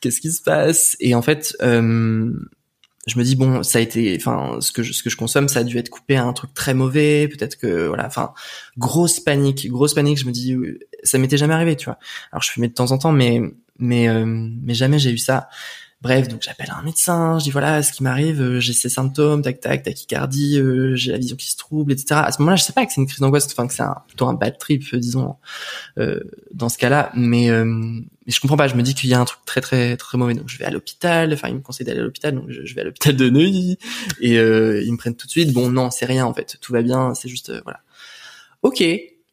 Speaker 1: Qu'est-ce qui se passe? Et en fait euh, je me dis bon ça a été enfin ce que je, ce que je consomme ça a dû être coupé à un truc très mauvais. Peut-être que voilà enfin grosse panique grosse panique. Je me dis ça m'était jamais arrivé tu vois. Alors je fumais de temps en temps mais mais euh, mais jamais j'ai eu ça bref donc j'appelle un médecin je dis voilà ce qui m'arrive euh, j'ai ces symptômes tac tac tachycardie euh, j'ai la vision qui se trouble etc à ce moment-là je sais pas que c'est une crise d'angoisse enfin que c'est un, plutôt un bad trip euh, disons euh, dans ce cas-là mais euh, mais je comprends pas. Je me dis qu'il y a un truc très très très mauvais. Donc je vais à l'hôpital enfin ils me conseillent d'aller à l'hôpital donc je, je vais à l'hôpital de Neuilly et euh, ils me prennent tout de suite. Bon non c'est rien en fait. Tout va bien c'est juste voilà. Ok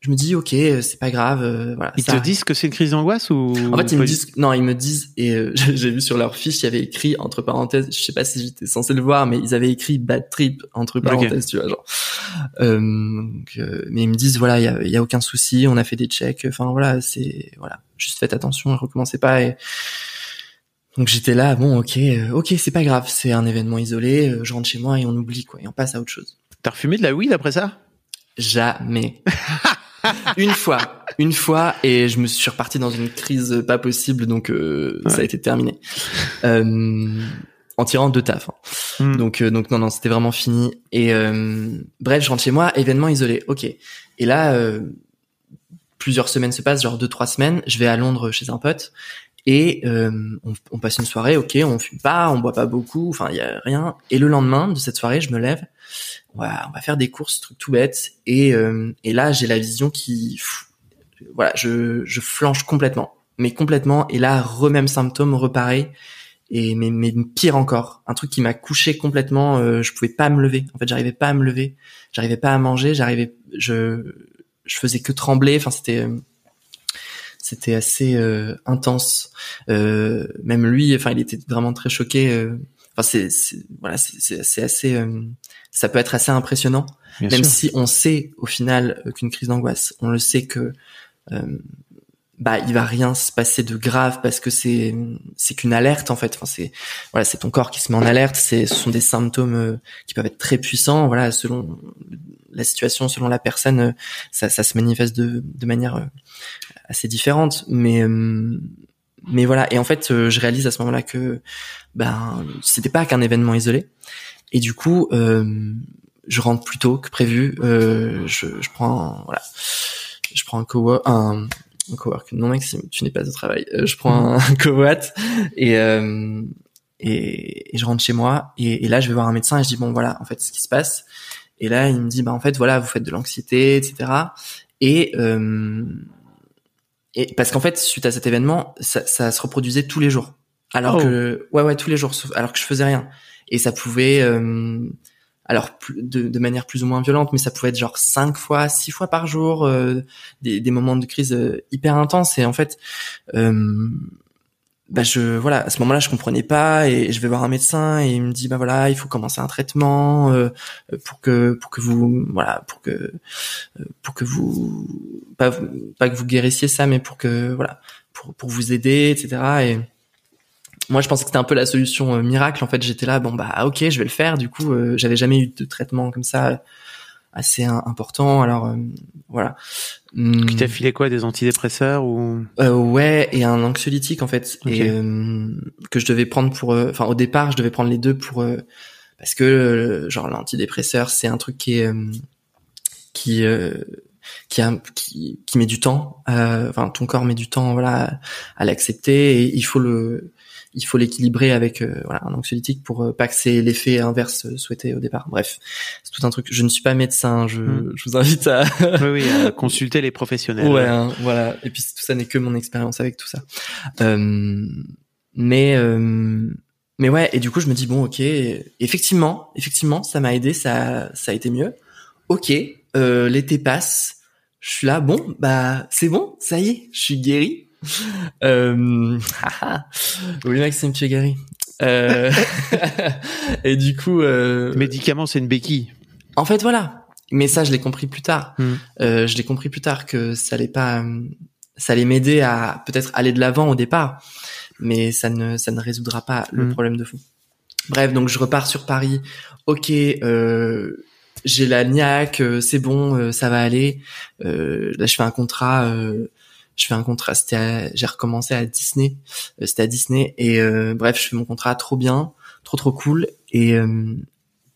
Speaker 1: je me dis ok c'est pas grave euh, voilà
Speaker 3: Ils
Speaker 1: ça
Speaker 3: te
Speaker 1: arrive.
Speaker 3: disent que c'est une crise d'angoisse ou
Speaker 1: En fait, ils me disent, non, ils me disent, et euh, j'ai vu sur leur fiche, il y avait écrit, entre parenthèses, je sais pas si j'étais censé le voir, mais ils avaient écrit bad trip, entre parenthèses, tu vois, genre. Euh, donc, euh, mais ils me disent, voilà, il y a, y a aucun souci, on a fait des checks, enfin, voilà, c'est, voilà, juste faites attention, recommencez pas, et, donc j'étais là, bon, ok, euh, ok, c'est pas grave, c'est un événement isolé, euh, je rentre chez moi et on oublie, quoi, et on passe à autre chose.
Speaker 3: T'as refumé de la weed après ça?
Speaker 1: Jamais. une fois, une fois, et je me suis reparti dans une crise pas possible, donc euh, ça a été terminé. Euh, en tirant deux tafs. hein.
Speaker 3: Hmm.
Speaker 1: Donc, euh, donc non, non, c'était vraiment fini. Et euh, bref, je rentre chez moi, événement isolé. Ok. Et là, euh, plusieurs semaines se passent, genre deux trois semaines. Je vais à Londres chez un pote et euh, on, on passe une soirée. Ok, on fume pas, on boit pas beaucoup. Enfin, il y a rien. Et le lendemain de cette soirée, je me lève. On va, on va faire des courses, truc tout bête. Et, euh, et là, j'ai la vision qui, voilà, je, je flanche complètement, mais complètement. Et là, remême symptôme, repareil et mais, mais pire encore un truc qui m'a couché complètement euh, je pouvais pas me lever en fait j'arrivais pas à me lever j'arrivais pas à manger j'arrivais je je faisais que trembler enfin c'était euh, c'était assez euh, intense euh, même lui enfin il était vraiment très choqué euh. enfin c'est voilà c'est assez euh, ça peut être assez impressionnant
Speaker 3: Bien
Speaker 1: même
Speaker 3: sûr.
Speaker 1: si on sait au final qu'une crise d'angoisse, on le sait que euh, bah il va rien se passer de grave parce que c'est c'est qu'une alerte en fait. Enfin c'est voilà c'est ton corps qui se met en alerte. C'est ce sont des symptômes qui peuvent être très puissants. Voilà selon la situation, selon la personne, euh, ça ça se manifeste de de manière euh, assez différente. Mais euh, mais voilà et en fait je réalise à ce moment-là que ben c'était pas qu'un événement isolé et du coup euh, je rentre plus tôt que prévu. Euh, je, je prends un, voilà, je prends un co un, un cowork. Non Maxime, tu n'es pas au travail. Euh, je prends un cowatt et, euh, et et je rentre chez moi et, et là je vais voir un médecin et je dis bon voilà en fait ce qui se passe. Et là il me dit bah en fait voilà vous faites de l'anxiété etc. Et euh, et parce qu'en fait suite à cet événement ça, ça se reproduisait tous les jours. Alors
Speaker 3: Oh.
Speaker 1: que ouais ouais tous les jours sauf- alors que je faisais rien et ça pouvait euh, alors de, de manière plus ou moins violente mais ça pouvait être genre cinq fois six fois par jour euh, des, des moments de crise euh, hyper intenses et en fait euh, bah je voilà à ce moment-là je comprenais pas et je vais voir un médecin et il me dit bah voilà il faut commencer un traitement euh, pour que pour que vous voilà pour que euh, pour que vous pas pas que vous guérissiez ça mais pour que voilà pour pour vous aider etc et moi je pensais que c'était un peu la solution euh, miracle. En fait j'étais là bon bah ok je vais le faire. Du coup euh, j'avais jamais eu de traitement comme ça assez important. Alors euh, voilà. Hum,
Speaker 3: Qui t'a filé quoi Des antidépresseurs ou?
Speaker 1: Euh, ouais et un anxiolytique en fait. Et euh, que je devais prendre pour euh, enfin au départ je devais prendre les deux pour euh, parce que euh, genre l'antidépresseur c'est un truc qui est euh, qui euh, qui, a, qui qui met du temps euh, enfin ton corps met du temps voilà à l'accepter et il faut le il faut l'équilibrer avec euh, voilà un anxiolytique pour euh, pas que c'est l'effet inverse euh, souhaité au départ. Bref, c'est tout un truc. Je ne suis pas médecin, je,
Speaker 3: Mm.
Speaker 1: je vous invite à
Speaker 3: oui, oui, à consulter les professionnels.
Speaker 1: ouais hein, voilà. Et puis tout ça n'est que mon expérience avec tout ça. Euh, mais euh, mais ouais et du coup je me dis bon ok effectivement effectivement ça m'a aidé ça ça a été mieux. Ok euh, l'été passe je suis là bon bah c'est bon ça y est je suis guéri. Euh, oui Maxime tu es guéri. Euh, et du coup euh,
Speaker 3: médicament, c'est une béquille.
Speaker 1: en fait, voilà. Mais ça, je l'ai compris plus tard.
Speaker 3: Mm.
Speaker 1: Euh, je l'ai compris plus tard que ça allait pas, euh, ça allait m'aider à peut-être aller de l'avant au départ, mais ça ne, ça ne résoudra pas le
Speaker 3: Mm.
Speaker 1: problème de fond. Bref, donc je repars sur Paris. Ok, euh, j'ai la niaque, euh, c'est bon, euh, ça va aller. Euh, là, je fais un contrat. euh, je fais un contrat. C'était, j'ai recommencé à Disney. Euh, c'était à Disney et euh, bref, je fais mon contrat trop bien, trop trop cool. Et euh,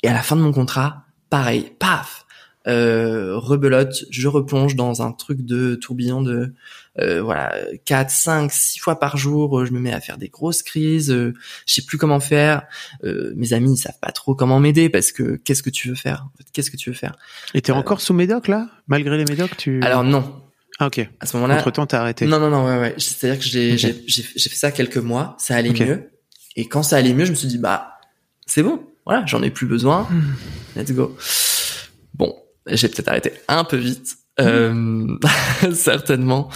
Speaker 1: et à la fin de mon contrat, pareil, paf, euh, rebelote, je replonge dans un truc de tourbillon de euh, voilà 4, 5, 6 fois par jour. Je me mets à faire des grosses crises. euh, je sais plus comment faire. Euh, mes amis ils savent pas trop comment m'aider parce que qu'est-ce que tu veux faire Qu'est-ce que tu veux faire?
Speaker 3: Et t'es
Speaker 1: Euh,
Speaker 3: encore sous médoc, là? Malgré les médocs, tu...
Speaker 1: Alors non.
Speaker 3: Ah, ok.
Speaker 1: À ce moment-là,
Speaker 3: Entre temps, t'as arrêté.
Speaker 1: non non non ouais ouais. C'est-à-dire que j'ai
Speaker 3: Ok.
Speaker 1: j'ai j'ai j'ai fait ça quelques mois. Ça allait mieux. Et quand ça allait mieux, je me suis dit bah c'est bon. Voilà, j'en ai plus besoin.
Speaker 3: Hmm.
Speaker 1: Let's go. Bon, j'ai peut-être arrêté un peu vite. Euh, certainement.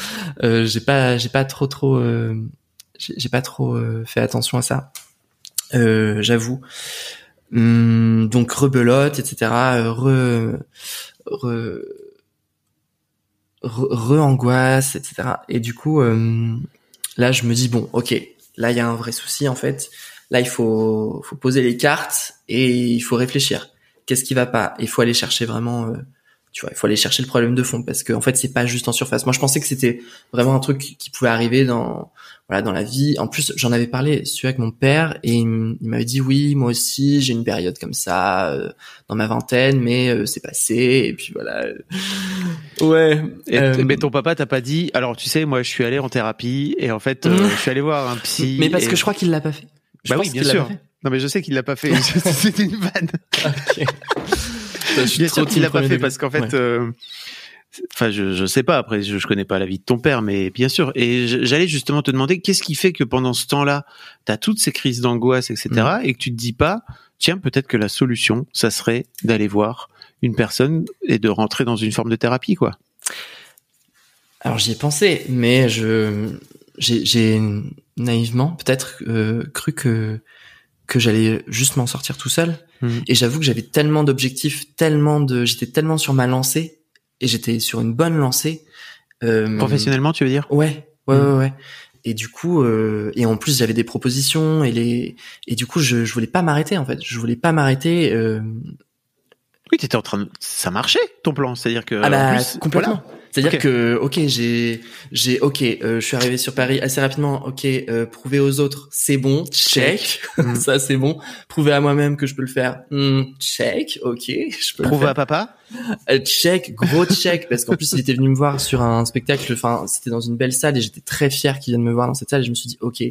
Speaker 1: Euh, j'ai pas, j'ai pas trop, trop, euh, j'ai j'ai pas trop euh, fait attention à ça. Euh, J'avoue. Hum, donc rebelote, etc. euh, re, re, re-angoisse, etc. Et du coup, euh, là, je me dis bon, ok, là, il y a un vrai souci en fait. Là, il faut, faut poser les cartes et il faut réfléchir. Qu'est-ce qui va pas? Il faut aller chercher vraiment, euh, tu vois, il faut aller chercher le problème de fond parce que en fait, c'est pas juste en surface. Moi, je pensais que c'était vraiment un truc qui pouvait arriver dans, voilà, dans la vie. En plus, j'en avais parlé celui avec mon père et il m'avait dit oui, moi aussi, j'ai une période comme ça euh, dans ma vingtaine, mais euh, c'est passé et puis voilà. Ouais.
Speaker 3: Et
Speaker 1: Euh,
Speaker 3: mais ton papa t'a pas dit, alors tu sais, moi je suis allé en thérapie et en fait, euh, je suis allé voir un psy.
Speaker 1: mais parce
Speaker 3: et-
Speaker 1: que je crois qu'il l'a pas fait. Je
Speaker 3: Bah
Speaker 1: pense
Speaker 3: oui, bien sûr. Non mais je sais qu'il l'a pas fait. C'était une vanne.
Speaker 1: Ok. Je suis
Speaker 3: Bien sûr qu'il l'a pas fait
Speaker 1: degré.
Speaker 3: parce qu'en fait,
Speaker 1: Ouais.
Speaker 3: euh, enfin je je sais pas. Après je, je connais pas la vie de ton père, mais bien sûr. Et j'allais justement te demander qu'est-ce qui fait que pendant ce temps-là, t'as toutes ces crises d'angoisse, etc.
Speaker 1: Mm.
Speaker 3: Et que tu te dis pas, tiens peut-être que la solution, ça serait d'aller voir une personne et de rentrer dans une forme de thérapie, quoi.
Speaker 1: Alors j'y ai pensé, mais je j'ai j'ai naïvement peut-être euh, cru que que j'allais juste m'en sortir tout seul.
Speaker 3: Mhm.
Speaker 1: Et j'avoue que j'avais tellement d'objectifs, tellement de, j'étais tellement sur ma lancée et j'étais sur une bonne lancée. Euh,
Speaker 3: Professionnellement, tu veux dire?
Speaker 1: Ouais, ouais,
Speaker 3: Mhm.
Speaker 1: ouais, ouais. Et du coup, euh, et en plus j'avais des propositions et les, et du coup je je voulais pas m'arrêter en fait. Je voulais pas m'arrêter. Euh,
Speaker 3: Oui, t'étais en train de, ça marchait ton plan, c'est-à-dire que
Speaker 1: Ah bah
Speaker 3: plus,
Speaker 1: complètement. C'est-à-dire que ok j'ai j'ai ok euh, je suis arrivé sur Paris assez rapidement ok euh, prouver aux autres c'est bon check.
Speaker 3: Mhm.
Speaker 1: ça c'est bon. Prouver à moi-même que je peux le faire hmm, check ok je peux
Speaker 3: Prouver à papa?
Speaker 1: Euh, check gros check parce qu'en plus il était venu me voir sur un spectacle enfin c'était dans une belle salle et j'étais très fier qu'il vienne me voir dans cette salle et je me suis dit ok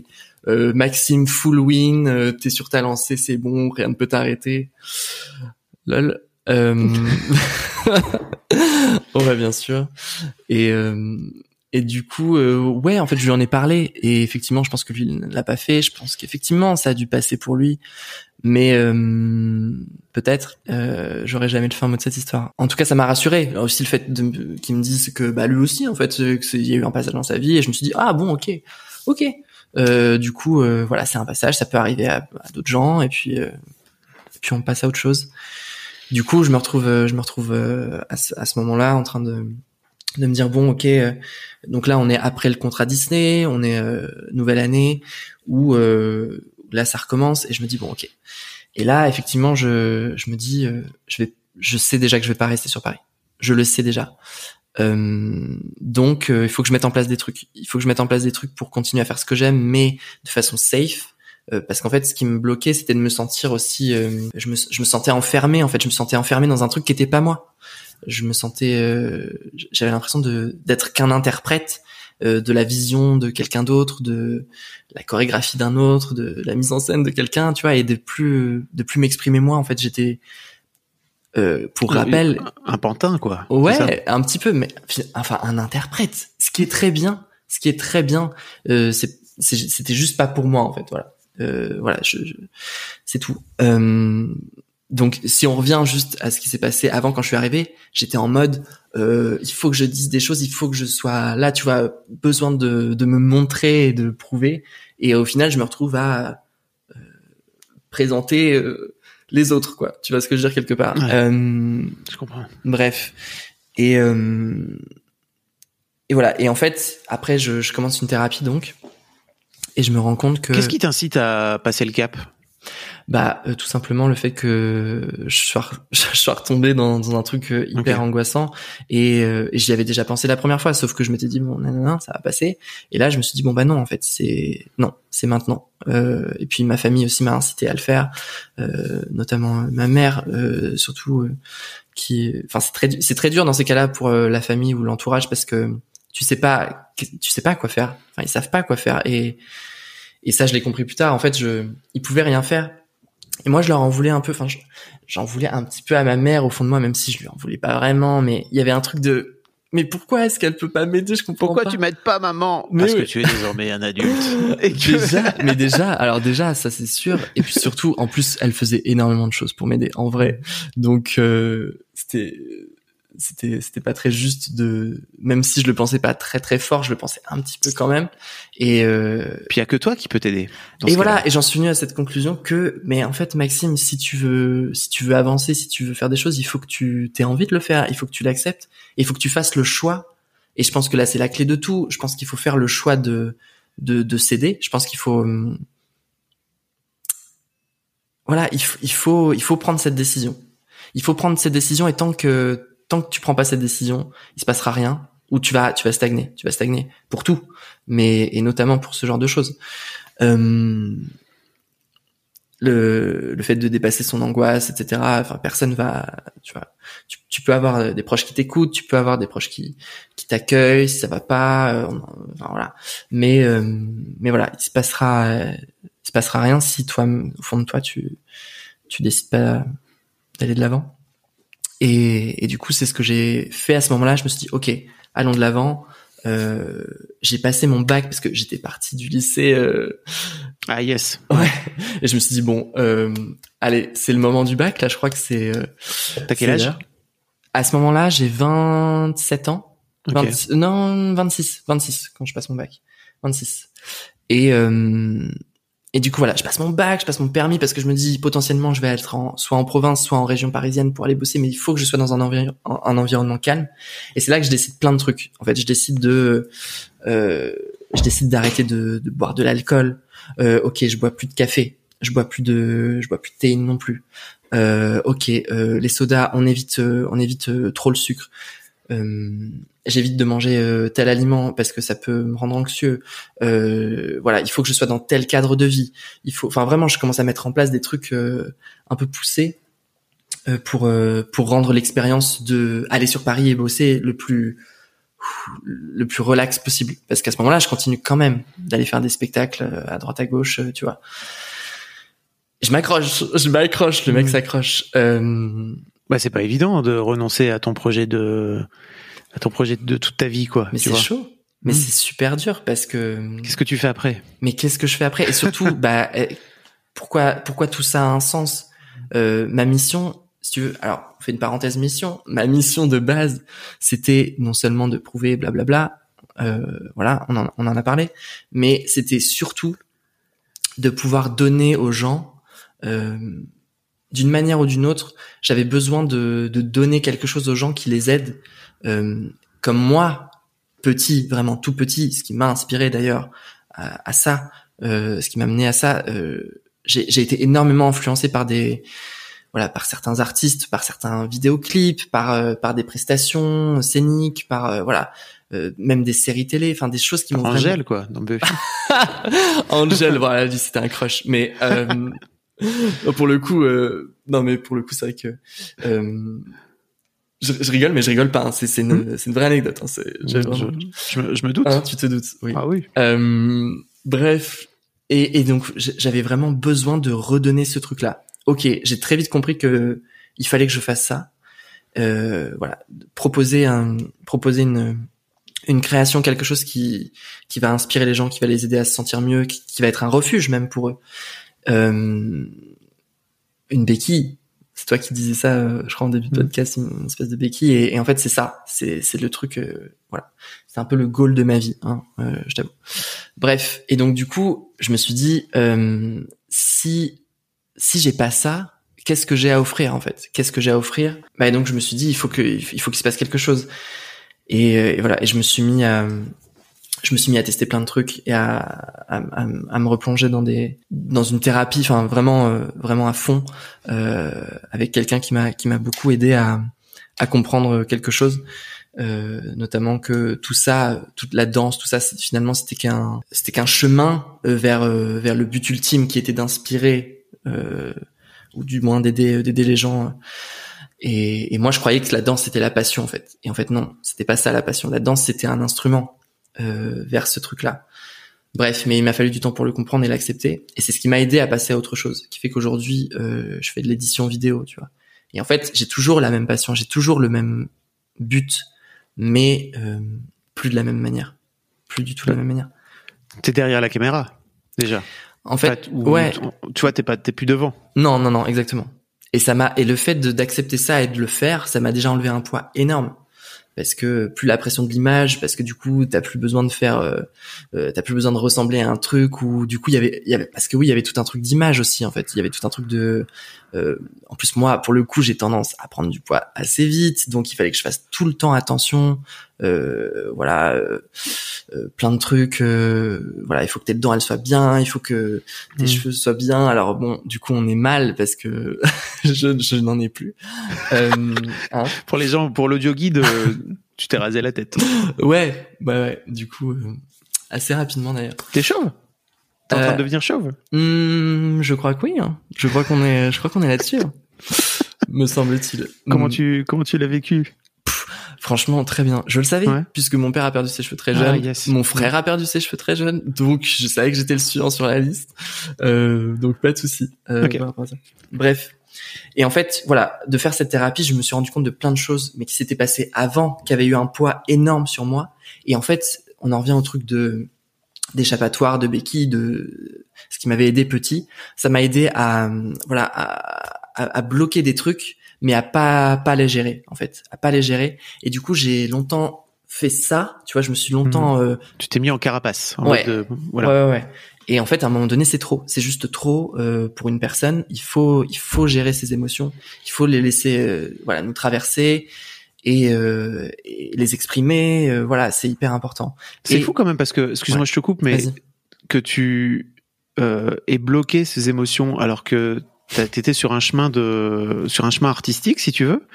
Speaker 1: euh, Maxime full win euh, t'es sur ta lancée c'est bon rien ne peut t'arrêter. Lol. Euh... ouais bien sûr. Et euh, et du coup euh, ouais en fait je lui en ai parlé. Et effectivement je pense que lui ne l'a pas fait. Je pense qu'effectivement ça a dû passer pour lui. Mais euh, peut-être euh, j'aurais jamais le fin mot de cette histoire. En tout cas ça m'a rassuré. Alors aussi le fait qu'il me dise que bah lui aussi en fait euh, que c'est- il y a eu un passage dans sa vie. Et je me suis dit ah bon ok. Ok. Euh, du coup voilà c'est un passage. Ça peut arriver à, d'autres gens. Et puis et puis on passe à autre chose du coup je me retrouve euh, je me retrouve euh, à ce, moment-là en train de de me dire bon ok euh, donc là on est après le contrat Disney on est euh, nouvelle année où euh, là ça recommence et je me dis bon ok. Et là effectivement je je me dis je vais je sais déjà que je vais pas rester sur Paris. Je le sais déjà. Donc il faut que je mette en place des trucs. Il faut que je mette en place des trucs pour continuer à faire ce que j'aime mais de façon safe euh, parce qu'en fait ce qui me bloquait c'était de me sentir aussi euh, je me je me sentais enfermé en fait je me sentais enfermé dans un truc qui était pas moi je me sentais euh, j'avais l'impression de d'être qu'un interprète euh, de la vision de quelqu'un d'autre, de la chorégraphie d'un autre, de la mise en scène de quelqu'un, tu vois, et de plus de plus m'exprimer moi. En fait, j'étais euh, pour rappel,
Speaker 3: un pantin quoi.
Speaker 1: Ouais, un petit peu, mais enfin un interprète. Ce qui est très bien, ce qui est très bien, euh, c'était juste pas pour moi en fait. Voilà, voilà, je, je c'est tout. Euh, donc si on revient juste à ce qui s'est passé avant quand je suis arrivé, j'étais en mode euh, il faut que je dise des choses, il faut que je sois là, tu vois, besoin de, de me montrer et de prouver. Et au final, je me retrouve à euh, présenter euh, les autres, quoi. Tu vois ce que je veux dire quelque part.
Speaker 3: Euh, je comprends.
Speaker 1: Bref. Et euh, et voilà. Et en fait, après, je, je commence une thérapie donc, et je me rends compte que.
Speaker 3: Qu'est-ce qui t'incite à passer le cap?
Speaker 1: Bah euh, tout simplement le fait que je sois, je sois retombé dans, dans un truc euh, hyper angoissant. Et, euh, et j'y avais déjà pensé la première fois sauf que je m'étais dit bon non, non, non, ça va passer. Et là je me suis dit bon bah non en fait c'est non c'est maintenant. Euh, et puis ma famille aussi m'a incité à le faire. Euh, notamment ma mère euh, surtout qui enfin c'est très c'est très dur dans ces cas-là pour la famille ou l'entourage parce que tu sais pas tu sais pas quoi faire enfin ils savent pas quoi faire et et ça je l'ai compris plus tard en fait je ils pouvaient rien faire et moi, je leur en voulais un peu. Enfin, je- j'en voulais un petit peu à ma mère au fond de moi, même si je lui en voulais pas vraiment. Mais il y avait un truc de. Mais pourquoi est-ce qu'elle peut pas m'aider? Je comprends
Speaker 3: Pourquoi
Speaker 1: pas.
Speaker 3: tu m'aides pas maman?
Speaker 1: Mais
Speaker 3: Parce
Speaker 1: oui.
Speaker 3: que tu es désormais un adulte. Et que-
Speaker 1: Déjà, mais déjà, alors déjà, ça c'est sûr. Et puis surtout, en plus, elle faisait énormément de choses pour m'aider, en vrai. Donc euh, c'était, c'était, c'était pas très juste de, même si je le pensais pas très très fort, je le pensais un petit peu quand même. Et euh,
Speaker 3: Puis il y a que toi qui peux t'aider.
Speaker 1: et voilà, et j'en suis venu à cette conclusion que, mais en fait, Maxime, si tu veux, si tu veux avancer, si tu veux faire des choses, il faut que tu aies envie de le faire, il faut que tu l'acceptes, il faut que tu fasses le choix. Et je pense que là, c'est la clé de tout. Je pense qu'il faut faire le choix de, de, de céder. Je pense qu'il faut, hum, voilà, il, il faut, il faut prendre cette décision. Il faut prendre cette décision, et tant que, tant que tu prends pas cette décision, il se passera rien, ou tu vas, tu vas stagner, tu vas stagner pour tout, mais et notamment pour ce genre de choses. Euh, le, le fait de dépasser son angoisse, etc. Enfin, personne va, tu vois, tu, peux avoir euh, des proches qui t'écoutent, tu peux avoir des proches qui qui t'accueillent si ça va pas, euh, enfin voilà. Mais euh, mais voilà, il se passera, il se passera rien si toi, au fond de toi, tu tu décides pas d'aller de l'avant. Et, et du coup, c'est ce que j'ai fait à ce moment-là. Je me suis dit, ok, allons de l'avant. Euh, j'ai passé mon bac parce que j'étais parti du lycée. euh,
Speaker 3: Ah yes.
Speaker 1: Ouais. Et je me suis dit bon, euh, allez, c'est le moment du bac. Là, je crois que c'est. euh,
Speaker 3: T'as quel âge.
Speaker 1: À ce moment-là, j'ai 27 ans.
Speaker 3: Ok.
Speaker 1: 26 non, 26, 26 quand je passe mon bac. 26. Et euh, et du coup voilà, je passe mon bac, je passe mon permis parce que je me dis potentiellement je vais être en, soit en province, soit en région parisienne pour aller bosser, mais il faut que je sois dans un, environ- un environnement calme. Et c'est là que je décide plein de trucs. En fait, je décide de, euh, je décide d'arrêter de, de boire de l'alcool. Euh, ok, je bois plus de café, je bois plus de, je bois plus de thé non plus. Euh, ok, euh, les sodas, on évite, euh, on évite euh, trop le sucre. Euh, J'évite de manger euh, tel aliment parce que ça peut me rendre anxieux. Euh, voilà, il faut que je sois dans tel cadre de vie. Il faut, enfin vraiment, je commence à mettre en place des trucs euh, un peu poussés euh, pour euh, pour rendre l'expérience de aller sur Paris et bosser le plus le plus relax possible. Parce qu'à ce moment-là, je continue quand même d'aller faire des spectacles à droite à gauche, tu vois. Je m'accroche, je m'accroche, le mec s'accroche. Euh,
Speaker 3: Bah c'est pas évident de renoncer à ton projet de à ton projet de toute ta vie quoi.
Speaker 1: mais c'est chaud. Mais
Speaker 3: Mhm.
Speaker 1: c'est super dur parce que.
Speaker 3: Qu'est-ce que tu fais après?
Speaker 1: Mais qu'est-ce que je fais après? Et surtout, bah, eh, pourquoi, pourquoi tout ça a un sens? Euh, Ma mission, si tu veux, alors, on fait une parenthèse mission. Ma mission de base, c'était non seulement de prouver, blablabla, euh, voilà, on en, on en a parlé, mais c'était surtout de pouvoir donner aux gens, euh, d'une manière ou d'une autre, j'avais besoin de, de donner quelque chose aux gens qui les aident, euh, comme moi, petit, vraiment tout petit, ce qui m'a inspiré d'ailleurs à, à ça, euh, ce qui m'a mené à ça. euh, j'ai été énormément influencé par des voilà par certains artistes, par certains vidéoclips, par euh, par des prestations scéniques, par euh, voilà euh, même des séries télé, enfin des choses qui m'ont vraiment-
Speaker 3: Angèle quoi dans Buffy.
Speaker 1: Angel, voilà, c'était un crush. Mais euh, pour le coup, euh, non mais pour le coup c'est vrai que euh, je, je rigole, mais je rigole pas. hein. C'est c'est une, c'est une vraie anecdote. Hein.
Speaker 3: Je,
Speaker 1: vraiment-
Speaker 3: je me- je me doute.
Speaker 1: Hein, tu te doutes. Oui.
Speaker 3: Ah oui.
Speaker 1: Euh, bref. Et, et donc j'avais vraiment besoin de redonner ce truc-là. Ok, j'ai très vite compris que il fallait que je fasse ça. Euh, voilà, proposer un, proposer une, une création, quelque chose qui, qui va inspirer les gens, qui va les aider à se sentir mieux, qui, qui va être un refuge même pour eux. Euh, une béquille. C'est toi qui disais ça, euh, je crois en début de
Speaker 3: Mm.
Speaker 1: podcast, une, espèce de béquille. Et, et en fait, c'est ça. C'est, c'est le truc. euh, voilà, c'est un peu le goal de ma vie. Hein, euh, je t'avoue. Bref. Et donc du coup, je me suis dit, euh, si si j'ai pas ça, qu'est-ce que j'ai à offrir en fait? Qu'est-ce que j'ai à offrir? Bah et donc je me suis dit, il faut que il faut qu'il se passe quelque chose. Et, euh, et voilà. Et je me suis mis à je me suis mis à tester plein de trucs et à, à, à, me replonger dans des dans une thérapie, enfin vraiment euh, vraiment à fond, euh, avec quelqu'un qui m'a qui m'a beaucoup aidé à à comprendre quelque chose, euh, notamment que tout ça, toute la danse, tout ça, finalement c'était qu'un c'était qu'un chemin euh, vers euh, vers le but ultime qui était d'inspirer ou du moins d'aider d'aider les gens. Et, et moi je croyais que la danse c'était la passion en fait. Et en fait non, c'était pas ça la passion. La danse c'était un instrument euh, vers ce truc-là. Bref, mais il m'a fallu du temps pour le comprendre et l'accepter. Et c'est ce qui m'a aidé à passer à autre chose, qui fait qu'aujourd'hui, euh, je fais de l'édition vidéo, tu vois. Et en fait, j'ai toujours la même passion, j'ai toujours le même but, mais euh, plus de la même manière, plus du tout de la même manière.
Speaker 3: T'es derrière la caméra déjà.
Speaker 1: En fait, ouais,
Speaker 3: Tu vois, t'es pas, t'es plus devant.
Speaker 1: non, non, non, exactement. Et ça m'a et le fait d'accepter ça et de le faire, ça m'a déjà enlevé un poids énorme. Parce que plus la pression de l'image, parce que du coup t'as plus besoin de faire, euh, euh, t'as plus besoin de ressembler à un truc ou du coup il y avait, parce que oui il y avait tout un truc d'image aussi en fait, il y avait tout un truc de, euh, en plus moi pour le coup j'ai tendance à prendre du poids assez vite, donc il fallait que je fasse tout le temps attention, voilà, euh, euh, plein de trucs, euh, voilà il faut que tes dents elles soient bien, il faut que tes
Speaker 3: Mm.
Speaker 1: cheveux soient bien. Alors bon, du coup, on est mal parce que je, je n'en ai plus. Euh, hein.
Speaker 3: Pour les gens, pour l'audio guide, euh, tu t'es rasé la tête.
Speaker 1: ouais, bah ouais. Du coup, euh, assez rapidement d'ailleurs.
Speaker 3: T'es chauve? T'es en train
Speaker 1: Euh,
Speaker 3: de devenir chauve?
Speaker 1: Hmm, je crois que oui. Hein. Je crois qu'on est, je crois qu'on est là-dessus. hein. Me semble-t-il.
Speaker 3: Comment
Speaker 1: Hmm,
Speaker 3: tu comment tu l'as vécu?
Speaker 1: Franchement, très bien. Je le savais
Speaker 3: Ouais.
Speaker 1: puisque mon père a perdu ses cheveux très
Speaker 3: Ah,
Speaker 1: jeune.
Speaker 3: yes.
Speaker 1: Mon frère a perdu ses cheveux très jeune, donc je savais que j'étais le suivant sur la liste. Euh, donc pas de souci. euh. Bref. Et en fait, voilà, de faire cette thérapie, je me suis rendu compte de plein de choses, mais qui s'étaient passées avant, qui avaient eu un poids énorme sur moi. Et en fait, on en revient au truc de d'échappatoire, de béquille, de ce qui m'avait aidé petit. Ça m'a aidé à voilà à, à, à bloquer des trucs, mais à pas pas les gérer en fait, à pas les gérer. Et du coup, j'ai longtemps fait ça. Tu vois, je me suis longtemps euh,
Speaker 3: Tu t'es mis en carapace. En
Speaker 1: Ouais.
Speaker 3: voilà.
Speaker 1: Ouais, ouais, ouais. Et en fait, à un moment donné, c'est trop. C'est juste trop euh, pour une personne. Il faut, il faut gérer ses émotions. Il faut les laisser, euh, voilà, nous traverser et, euh, et les exprimer. euh, voilà, c'est hyper important.
Speaker 3: C'est
Speaker 1: Et-
Speaker 3: fou quand même parce que, excuse-moi,
Speaker 1: Ouais.
Speaker 3: je te coupe, mais que tu euh, aies bloqué ces émotions alors que t'étais sur un chemin de sur un chemin artistique, si tu veux.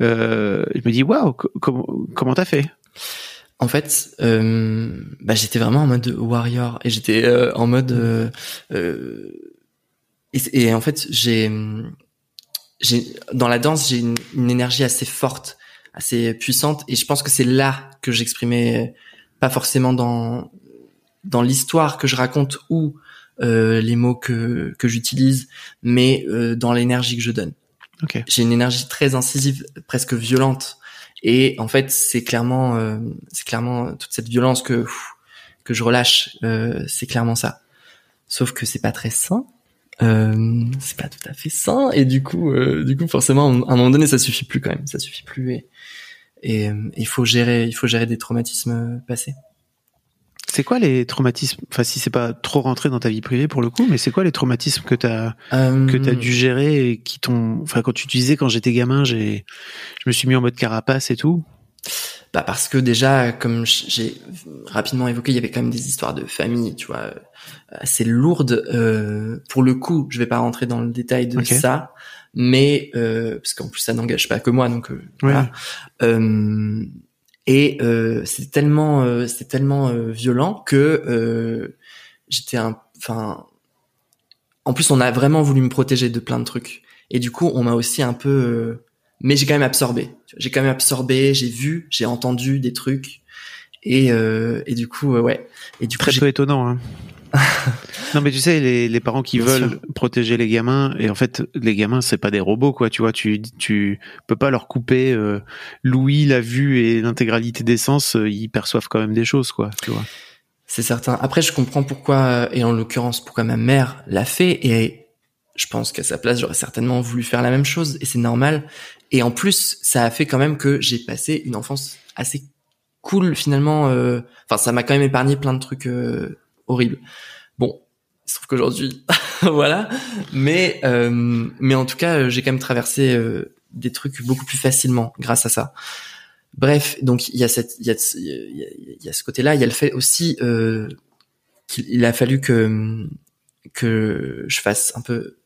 Speaker 3: Euh, je me dis waouh, co- comment t'as fait?
Speaker 1: En fait, euh, bah, j'étais vraiment en mode warrior et j'étais euh, en mode euh, euh, et, et en fait j'ai j'ai dans la danse j'ai une, une énergie assez forte, assez puissante et je pense que c'est là que j'exprimais pas forcément dans dans l'histoire que je raconte ou les mots que que j'utilise, mais euh, dans l'énergie que je donne
Speaker 3: Ok.
Speaker 1: j'ai une énergie très incisive, presque violente. Et en fait, c'est clairement, euh, c'est clairement toute cette violence que pff, que je relâche. euh, c'est clairement ça. Sauf que c'est pas très sain. Euh, c'est pas tout à fait sain. Et du coup, euh, du coup, forcément, à un moment donné, ça suffit plus quand même. Ça suffit plus. Et et euh, il faut gérer, il faut gérer des traumatismes passés.
Speaker 3: C'est quoi les traumatismes Enfin, si c'est pas trop rentré dans ta vie privée pour le coup, mais c'est quoi les traumatismes que t'as
Speaker 1: Euh,
Speaker 3: que t'as dû gérer et qui t'ont Enfin, quand tu disais quand j'étais gamin, j'ai je me suis mis en mode carapace et tout?
Speaker 1: Bah parce que déjà, comme j'ai rapidement évoqué, il y avait quand même des histoires de famille, tu vois, assez lourdes. Euh, pour le coup, je vais pas rentrer dans le détail de ça, mais euh, parce qu'en plus ça n'engage pas que moi, donc euh, voilà. Et euh, c'est tellement, euh, c'est tellement euh, violent que euh, j'étais un, enfin, en plus on a vraiment voulu me protéger de plein de trucs. Et du coup, on m'a aussi un peu euh, mais j'ai quand même absorbé. J'ai quand même absorbé, j'ai vu, j'ai entendu des trucs et euh, et du coup ouais. Et du coup
Speaker 3: très peu étonnant. Hein. Non mais tu sais les, les parents qui veulent protéger les gamins et en fait les gamins c'est pas des robots quoi tu vois tu tu peux pas leur couper euh, l'ouïe la vue et l'intégralité des sens euh, ils perçoivent quand même des choses quoi tu vois.
Speaker 1: C'est certain. Après je comprends pourquoi euh, et en l'occurrence pourquoi ma mère l'a fait et je pense qu'à sa place j'aurais certainement voulu faire la même chose et c'est normal. Et en plus ça a fait quand même que j'ai passé une enfance assez cool finalement euh, enfin ça m'a quand même épargné plein de trucs horrible. Bon, il se trouve qu'aujourd'hui, voilà. Mais euh, mais en tout cas, j'ai quand même traversé euh, des trucs beaucoup plus facilement grâce à ça. Bref, donc il y a cette il y a y a, ce côté-là. Il y a le fait aussi euh, qu'il a fallu que que je fasse un peu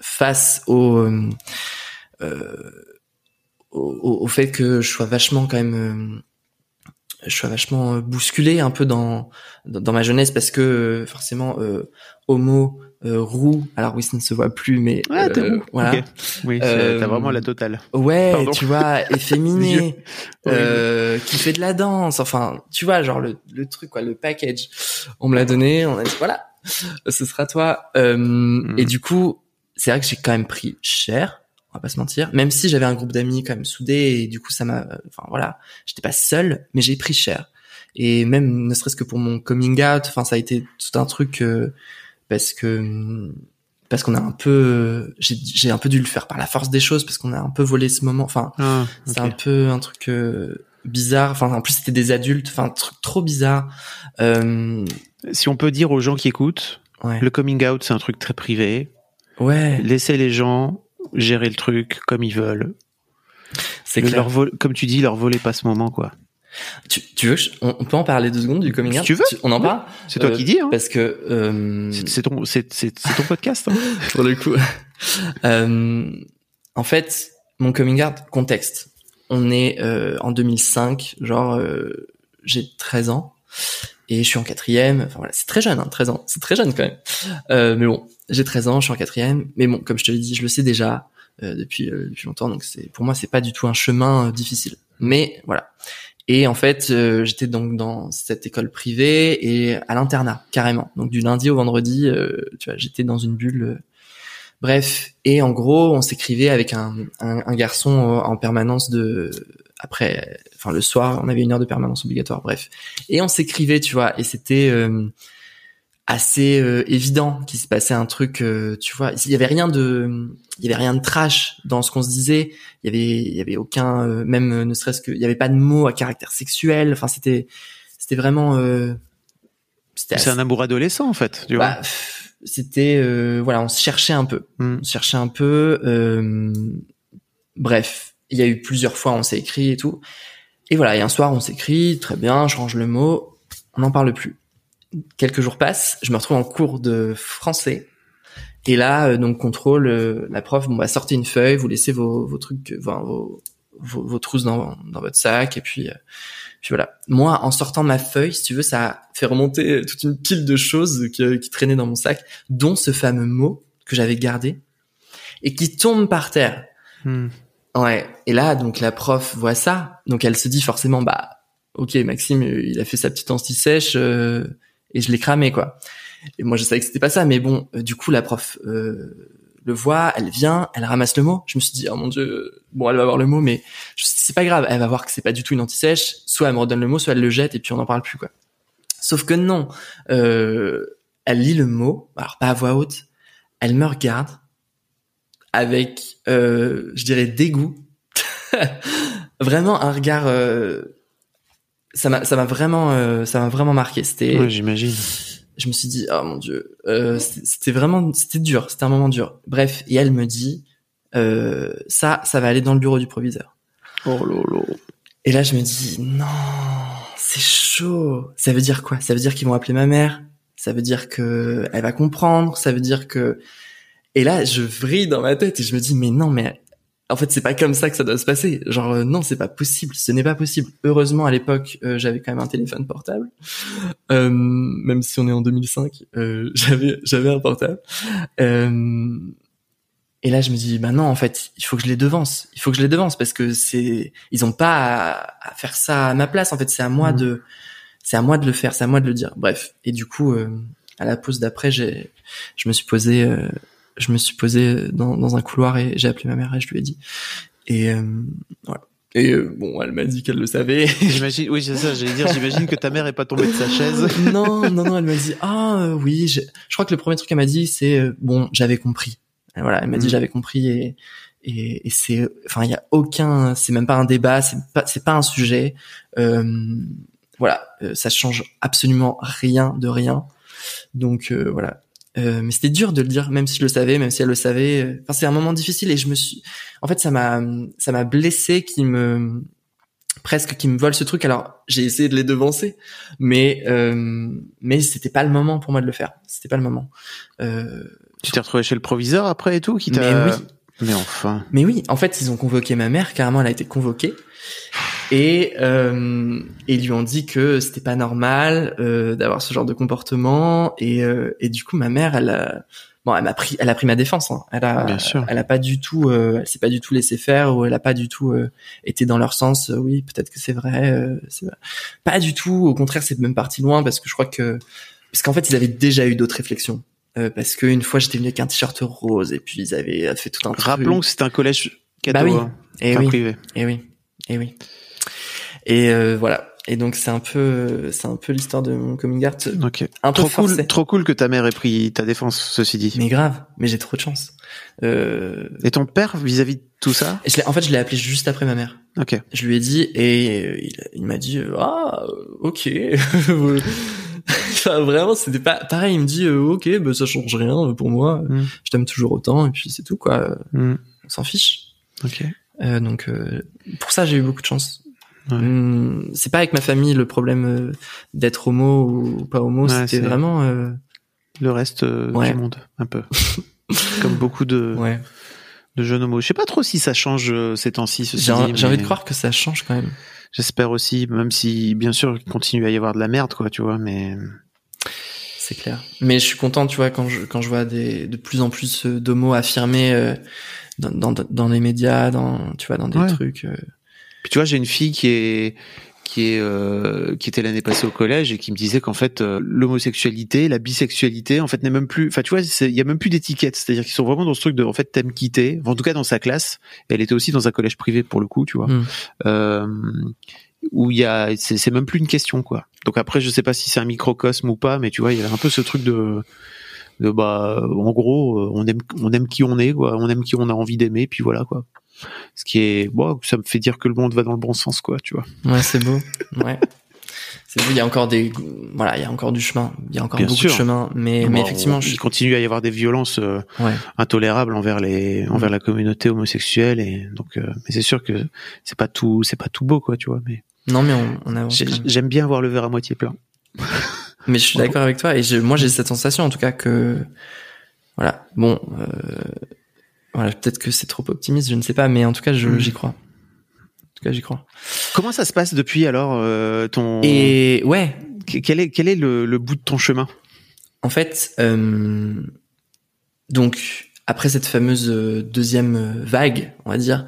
Speaker 1: face au, au, au fait que je sois vachement quand même je suis vachement euh, bousculé un peu dans dans, ma jeunesse parce que euh, forcément euh, homo euh, roux alors oui ça ne se voit plus mais
Speaker 3: ah, euh, voilà. Oui t'as vraiment la totale.
Speaker 1: ouais tu vois efféminé qui fait de la danse enfin tu vois genre le, le truc quoi le package. On me l'a donné on a dit voilà ce sera toi. Mm. et du coup c'est vrai que j'ai quand même pris cher va pas se mentir. Même si j'avais un groupe d'amis quand même soudé et du coup ça m'a, enfin voilà, j'étais pas seul, mais j'ai pris cher. Et même ne serait-ce que pour mon coming out, enfin ça a été tout un truc euh, parce que parce qu'on a un peu, j'ai un peu dû le faire par la force des choses parce qu'on a un peu volé ce moment. Enfin, ah, c'est un peu un truc euh, bizarre. Enfin, en plus c'était des adultes. Enfin, un truc trop bizarre. Euh...
Speaker 3: Si on peut dire aux gens qui écoutent, le coming out c'est un truc très privé.
Speaker 1: Ouais.
Speaker 3: Laissez les gens gérer le truc comme ils veulent. C'est leur comme tu dis, leur voler pas ce moment, quoi.
Speaker 1: Tu, tu veux, on, peut en parler deux secondes du coming out
Speaker 3: Si tu veux,
Speaker 1: on en parle.
Speaker 3: C'est toi qui dis, hein.
Speaker 1: Parce que euh...
Speaker 3: c'est ton, c'est ton podcast. Hein.
Speaker 1: Pour le coup. euh, en fait, mon coming out, contexte. On est euh, en 2005, genre euh, j'ai 13 ans et je suis en quatrième. Enfin voilà, c'est très jeune, hein, 13 ans, c'est très jeune quand même. Euh, mais bon, j'ai 13 ans, je suis en quatrième. Mais bon, comme je te l'ai dit, je le sais déjà euh, depuis, euh, depuis longtemps, donc c'est pour moi c'est pas du tout un chemin euh, difficile. Mais voilà. Et en fait, j'étais donc dans cette école privée et à l'internat carrément. Donc du lundi au vendredi, tu vois, j'étais dans une bulle. Bref, et en gros, on s'écrivait avec un, un, un garçon en permanence de après, enfin le soir, on avait une heure de permanence obligatoire, bref. Et on s'écrivait, tu vois, et c'était euh, assez euh, évident qu'il se passait un truc, euh, tu vois. Il y avait rien de, il y avait rien de trash dans ce qu'on se disait. Il y avait, il y avait aucun, même ne serait-ce que, il y avait pas de mots à caractère sexuel. Enfin, c'était, c'était vraiment.
Speaker 3: C'est un amour adolescent en fait, tu vois. Bah,
Speaker 1: c'était, voilà, on se cherchait un peu, hmm. on se cherchait un peu. bref, il y a eu plusieurs fois, on s'est écrit et tout. Et voilà, et un soir, on s'écrit, très bien, je range le mot, on n'en parle plus. Quelques jours passent, je me retrouve en cours de français. Et là, euh, donc contrôle, euh, la prof, bon bah sortez une feuille, vous laissez vos, vos trucs, enfin, vos, vos, trousses dans, dans votre sac, et puis, euh, puis voilà. Moi, en sortant ma feuille, si tu veux, ça fait remonter toute une pile de choses qui, qui traînaient dans mon sac, dont ce fameux mot que j'avais gardé et qui tombe par terre. Hmm. Ouais. Et là, donc la prof voit ça, donc elle se dit forcément, bah, ok, Maxime, il a fait sa petite anti-sèche euh, et je l'ai cramé quoi. Et moi, je savais que c'était pas ça, mais bon, euh, du coup, la prof euh, le voit, elle vient, elle ramasse le mot. Je me suis dit, oh mon dieu, bon, elle va voir le mot, mais c'est pas grave, elle va voir que c'est pas du tout une anti-sèche. Soit elle me redonne le mot, soit elle le jette et puis on n'en parle plus quoi. Sauf que non, elle lit le mot, alors pas à voix haute, elle me regarde, avec, euh, je dirais, dégoût. vraiment un regard. Euh, ça m'a, ça m'a vraiment, euh, ça m'a vraiment marqué. C'était.
Speaker 3: Ouais, j'imagine.
Speaker 1: Je me suis dit, oh mon dieu, euh, c'était vraiment, c'était dur, c'était un moment dur. Bref, et elle me dit, euh, ça, ça va aller dans le bureau du proviseur.
Speaker 3: Oh lolo.
Speaker 1: Et là, je me dis, non, c'est chaud. Ça veut dire quoi? Ça veut dire qu'ils vont appeler ma mère. Ça veut dire que elle va comprendre. Ça veut dire que et là, je vrille dans ma tête et je me dis, mais non, mais en fait, c'est pas comme ça que ça doit se passer. Genre, euh, non, c'est pas possible. Ce n'est pas possible. Heureusement, à l'époque, euh, j'avais quand même un téléphone portable. Euh, même si on est en 2005, j'avais j'avais un portable. Et là, je me dis, bah non, en fait, il faut que je les devance. Il faut que je les devance parce que c'est, ils ont pas à, à faire ça à ma place. En fait, c'est à moi
Speaker 3: Mhm.
Speaker 1: de, c'est à moi de le faire, c'est à moi de le dire. Bref. Et du coup, euh, à la pause d'après, j'ai, je me suis posé, euh, je me suis posé dans, dans un couloir et j'ai appelé ma mère et je lui ai dit. Et euh, voilà. Et euh, bon, elle m'a dit qu'elle le savait.
Speaker 3: J'imagine, oui, c'est ça, j'allais dire, j'imagine que ta mère est pas tombée de sa chaise.
Speaker 1: non, non, non, elle m'a dit ah euh, oui. Je, je crois que le premier truc qu'elle m'a dit c'est euh, bon, j'avais compris. Et voilà, elle m'a dit
Speaker 3: Mhm.
Speaker 1: j'avais compris et et, et c'est, enfin il y a aucun, c'est même pas un débat, c'est pas c'est pas un sujet. Euh, voilà, euh, ça change absolument rien de rien. Donc euh, voilà. Euh, mais c'était dur de le dire, même si je le savais, même si elle le savait. Enfin, c'est un moment difficile et je me suis, en fait, ça m'a, ça m'a blessé, qui me, presque, qui me vole ce truc. Alors, j'ai essayé de les devancer, mais, euh, mais c'était pas le moment pour moi de le faire. C'était pas le moment. Euh,
Speaker 3: Tu t'es retrouvé chez le proviseur après et tout, qui t'a.
Speaker 1: mais oui,
Speaker 3: Mais enfin.
Speaker 1: mais oui, en fait, ils ont convoqué ma mère, carrément, elle a été convoquée. Et, euh, ils lui ont dit que c'était pas normal euh, d'avoir ce genre de comportement. Et, euh, et du coup, ma mère, elle a, bon, elle m'a pris, elle a pris ma défense. Hein. Elle a,
Speaker 3: Bien sûr.
Speaker 1: elle a pas du tout, euh, elle s'est pas du tout laissé faire ou elle a pas du tout euh, été dans leur sens. Euh, oui, peut-être que c'est vrai, euh. Pas du tout. Au contraire, c'est même parti loin parce que je crois que, parce qu'en fait, ils avaient déjà eu d'autres réflexions. Euh, parce qu'une fois, j'étais venu avec un t-shirt rose et puis ils avaient fait tout un truc.
Speaker 3: Rappelons que c'est un collège catho,
Speaker 1: Bah oui.
Speaker 3: hein,
Speaker 1: Et
Speaker 3: pas
Speaker 1: oui.
Speaker 3: privé.
Speaker 1: Et oui, et oui. Et euh, voilà. Et donc c'est un peu, c'est un peu l'histoire de mon coming out,
Speaker 3: Ok.
Speaker 1: un peu
Speaker 3: Trop cool, trop cool que ta mère ait pris ta défense, ceci dit.
Speaker 1: Mais grave, mais j'ai trop de chance. Euh,
Speaker 3: Et ton père, vis-à-vis de tout ça
Speaker 1: et je l'ai- en fait, je l'ai appelé juste après ma mère.
Speaker 3: Ok.
Speaker 1: Je lui ai dit et il, il m'a dit euh, ah ok. enfin, vraiment, c'était pas pareil. Il me dit euh, ok, bah ça change rien pour moi.
Speaker 3: Mm.
Speaker 1: Je t'aime toujours autant et puis c'est tout quoi.
Speaker 3: Hmm.
Speaker 1: On s'en fiche.
Speaker 3: Ok.
Speaker 1: Euh, donc euh, pour ça, j'ai eu beaucoup de chance.
Speaker 3: Ouais.
Speaker 1: Hum, c'est pas avec ma famille le problème euh, d'être homo ou pas homo,
Speaker 3: Ouais,
Speaker 1: c'était
Speaker 3: c'est-
Speaker 1: vraiment euh,
Speaker 3: Le reste euh,
Speaker 1: Ouais.
Speaker 3: du monde, un peu. Comme beaucoup de, de jeunes homos. Je sais pas trop si ça change ces temps-ci,
Speaker 1: J'ai envie de croire que ça change quand même.
Speaker 3: J'espère aussi, même si, bien sûr, il continue à y avoir de la merde, quoi, tu vois, mais...
Speaker 1: C'est clair. Mais je suis content, tu vois, quand je quand je vois des de plus en plus d'homos affirmés euh, dans, dans dans les médias, dans tu vois, dans des trucs. euh,
Speaker 3: Puis tu vois, j'ai une fille qui est qui est euh, qui était l'année passée au collège et qui me disait qu'en fait euh, l'homosexualité, la bisexualité, en fait n'est même plus. Enfin, tu vois, il y a même plus d'étiquette. C'est-à-dire qu'ils sont vraiment dans ce truc de en fait t'aimes quitter. En tout cas, dans sa classe, elle était aussi dans un collège privé pour le coup, tu vois,
Speaker 1: Hmm.
Speaker 3: euh, où il y a c'est c'est même plus une question quoi. Donc après, je sais pas si c'est un microcosme ou pas, mais tu vois, il y a un peu ce truc de de bah en gros euh, on aime on aime qui on est quoi on aime qui on a envie d'aimer puis voilà quoi ce qui est bon ça me fait dire que le monde va dans le bon sens quoi tu vois
Speaker 1: Ouais, c'est beau. Ouais. C'est beau. Il y a encore des voilà, il y a encore du chemin. Il y a encore
Speaker 3: Bien
Speaker 1: beaucoup
Speaker 3: sûr.
Speaker 1: de chemin. Mais mais effectivement,
Speaker 3: on-
Speaker 1: je
Speaker 3: il continue à y avoir des violences euh,
Speaker 1: ouais.
Speaker 3: intolérables envers les envers la communauté homosexuelle et donc euh, mais c'est sûr que c'est pas tout c'est pas tout beau quoi tu vois mais
Speaker 1: Non, mais on, on
Speaker 3: j'aime bien voir le verre à moitié plein
Speaker 1: Mais je suis d'accord avec toi et je, moi j'ai cette sensation en tout cas que voilà. Bon euh, voilà peut-être que c'est trop optimiste je ne sais pas mais en tout cas je-
Speaker 3: Mm.
Speaker 1: j'y crois. En tout cas j'y crois.
Speaker 3: Comment ça se passe depuis alors euh, ton
Speaker 1: et ouais.
Speaker 3: Quel est quel est le, le bout de ton chemin?
Speaker 1: En fait euh, donc après cette fameuse euh, deuxième euh, vague on va dire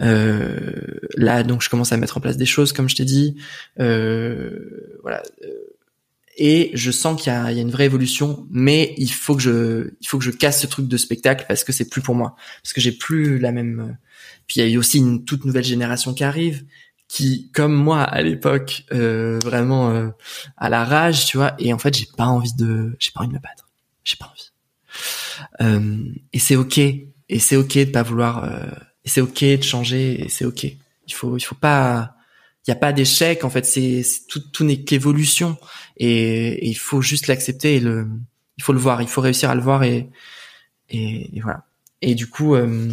Speaker 1: euh, là donc je commence à mettre en place des choses comme je t'ai dit. Euh, voilà euh, et je sens qu'il y y a une vraie évolution, mais il faut que je, il faut que je casse ce truc de spectacle parce que c'est plus pour moi, parce que j'ai plus la même. euh, Puis il y a eu aussi une toute nouvelle génération qui arrive, qui, comme moi à l'époque, euh, vraiment euh, à la rage, tu vois. Et en fait, j'ai pas envie de, j'ai pas envie de me battre, j'ai pas envie. Euh, et c'est ok, et c'est ok de pas vouloir, euh, c'est ok de changer, et c'est ok. Il faut, il faut pas, il y a pas d'échec en fait, c'est tout, tout n'est qu'évolution. Et, et il faut juste l'accepter et le il faut le voir il faut réussir à le voir et et, et voilà. Et du coup euh,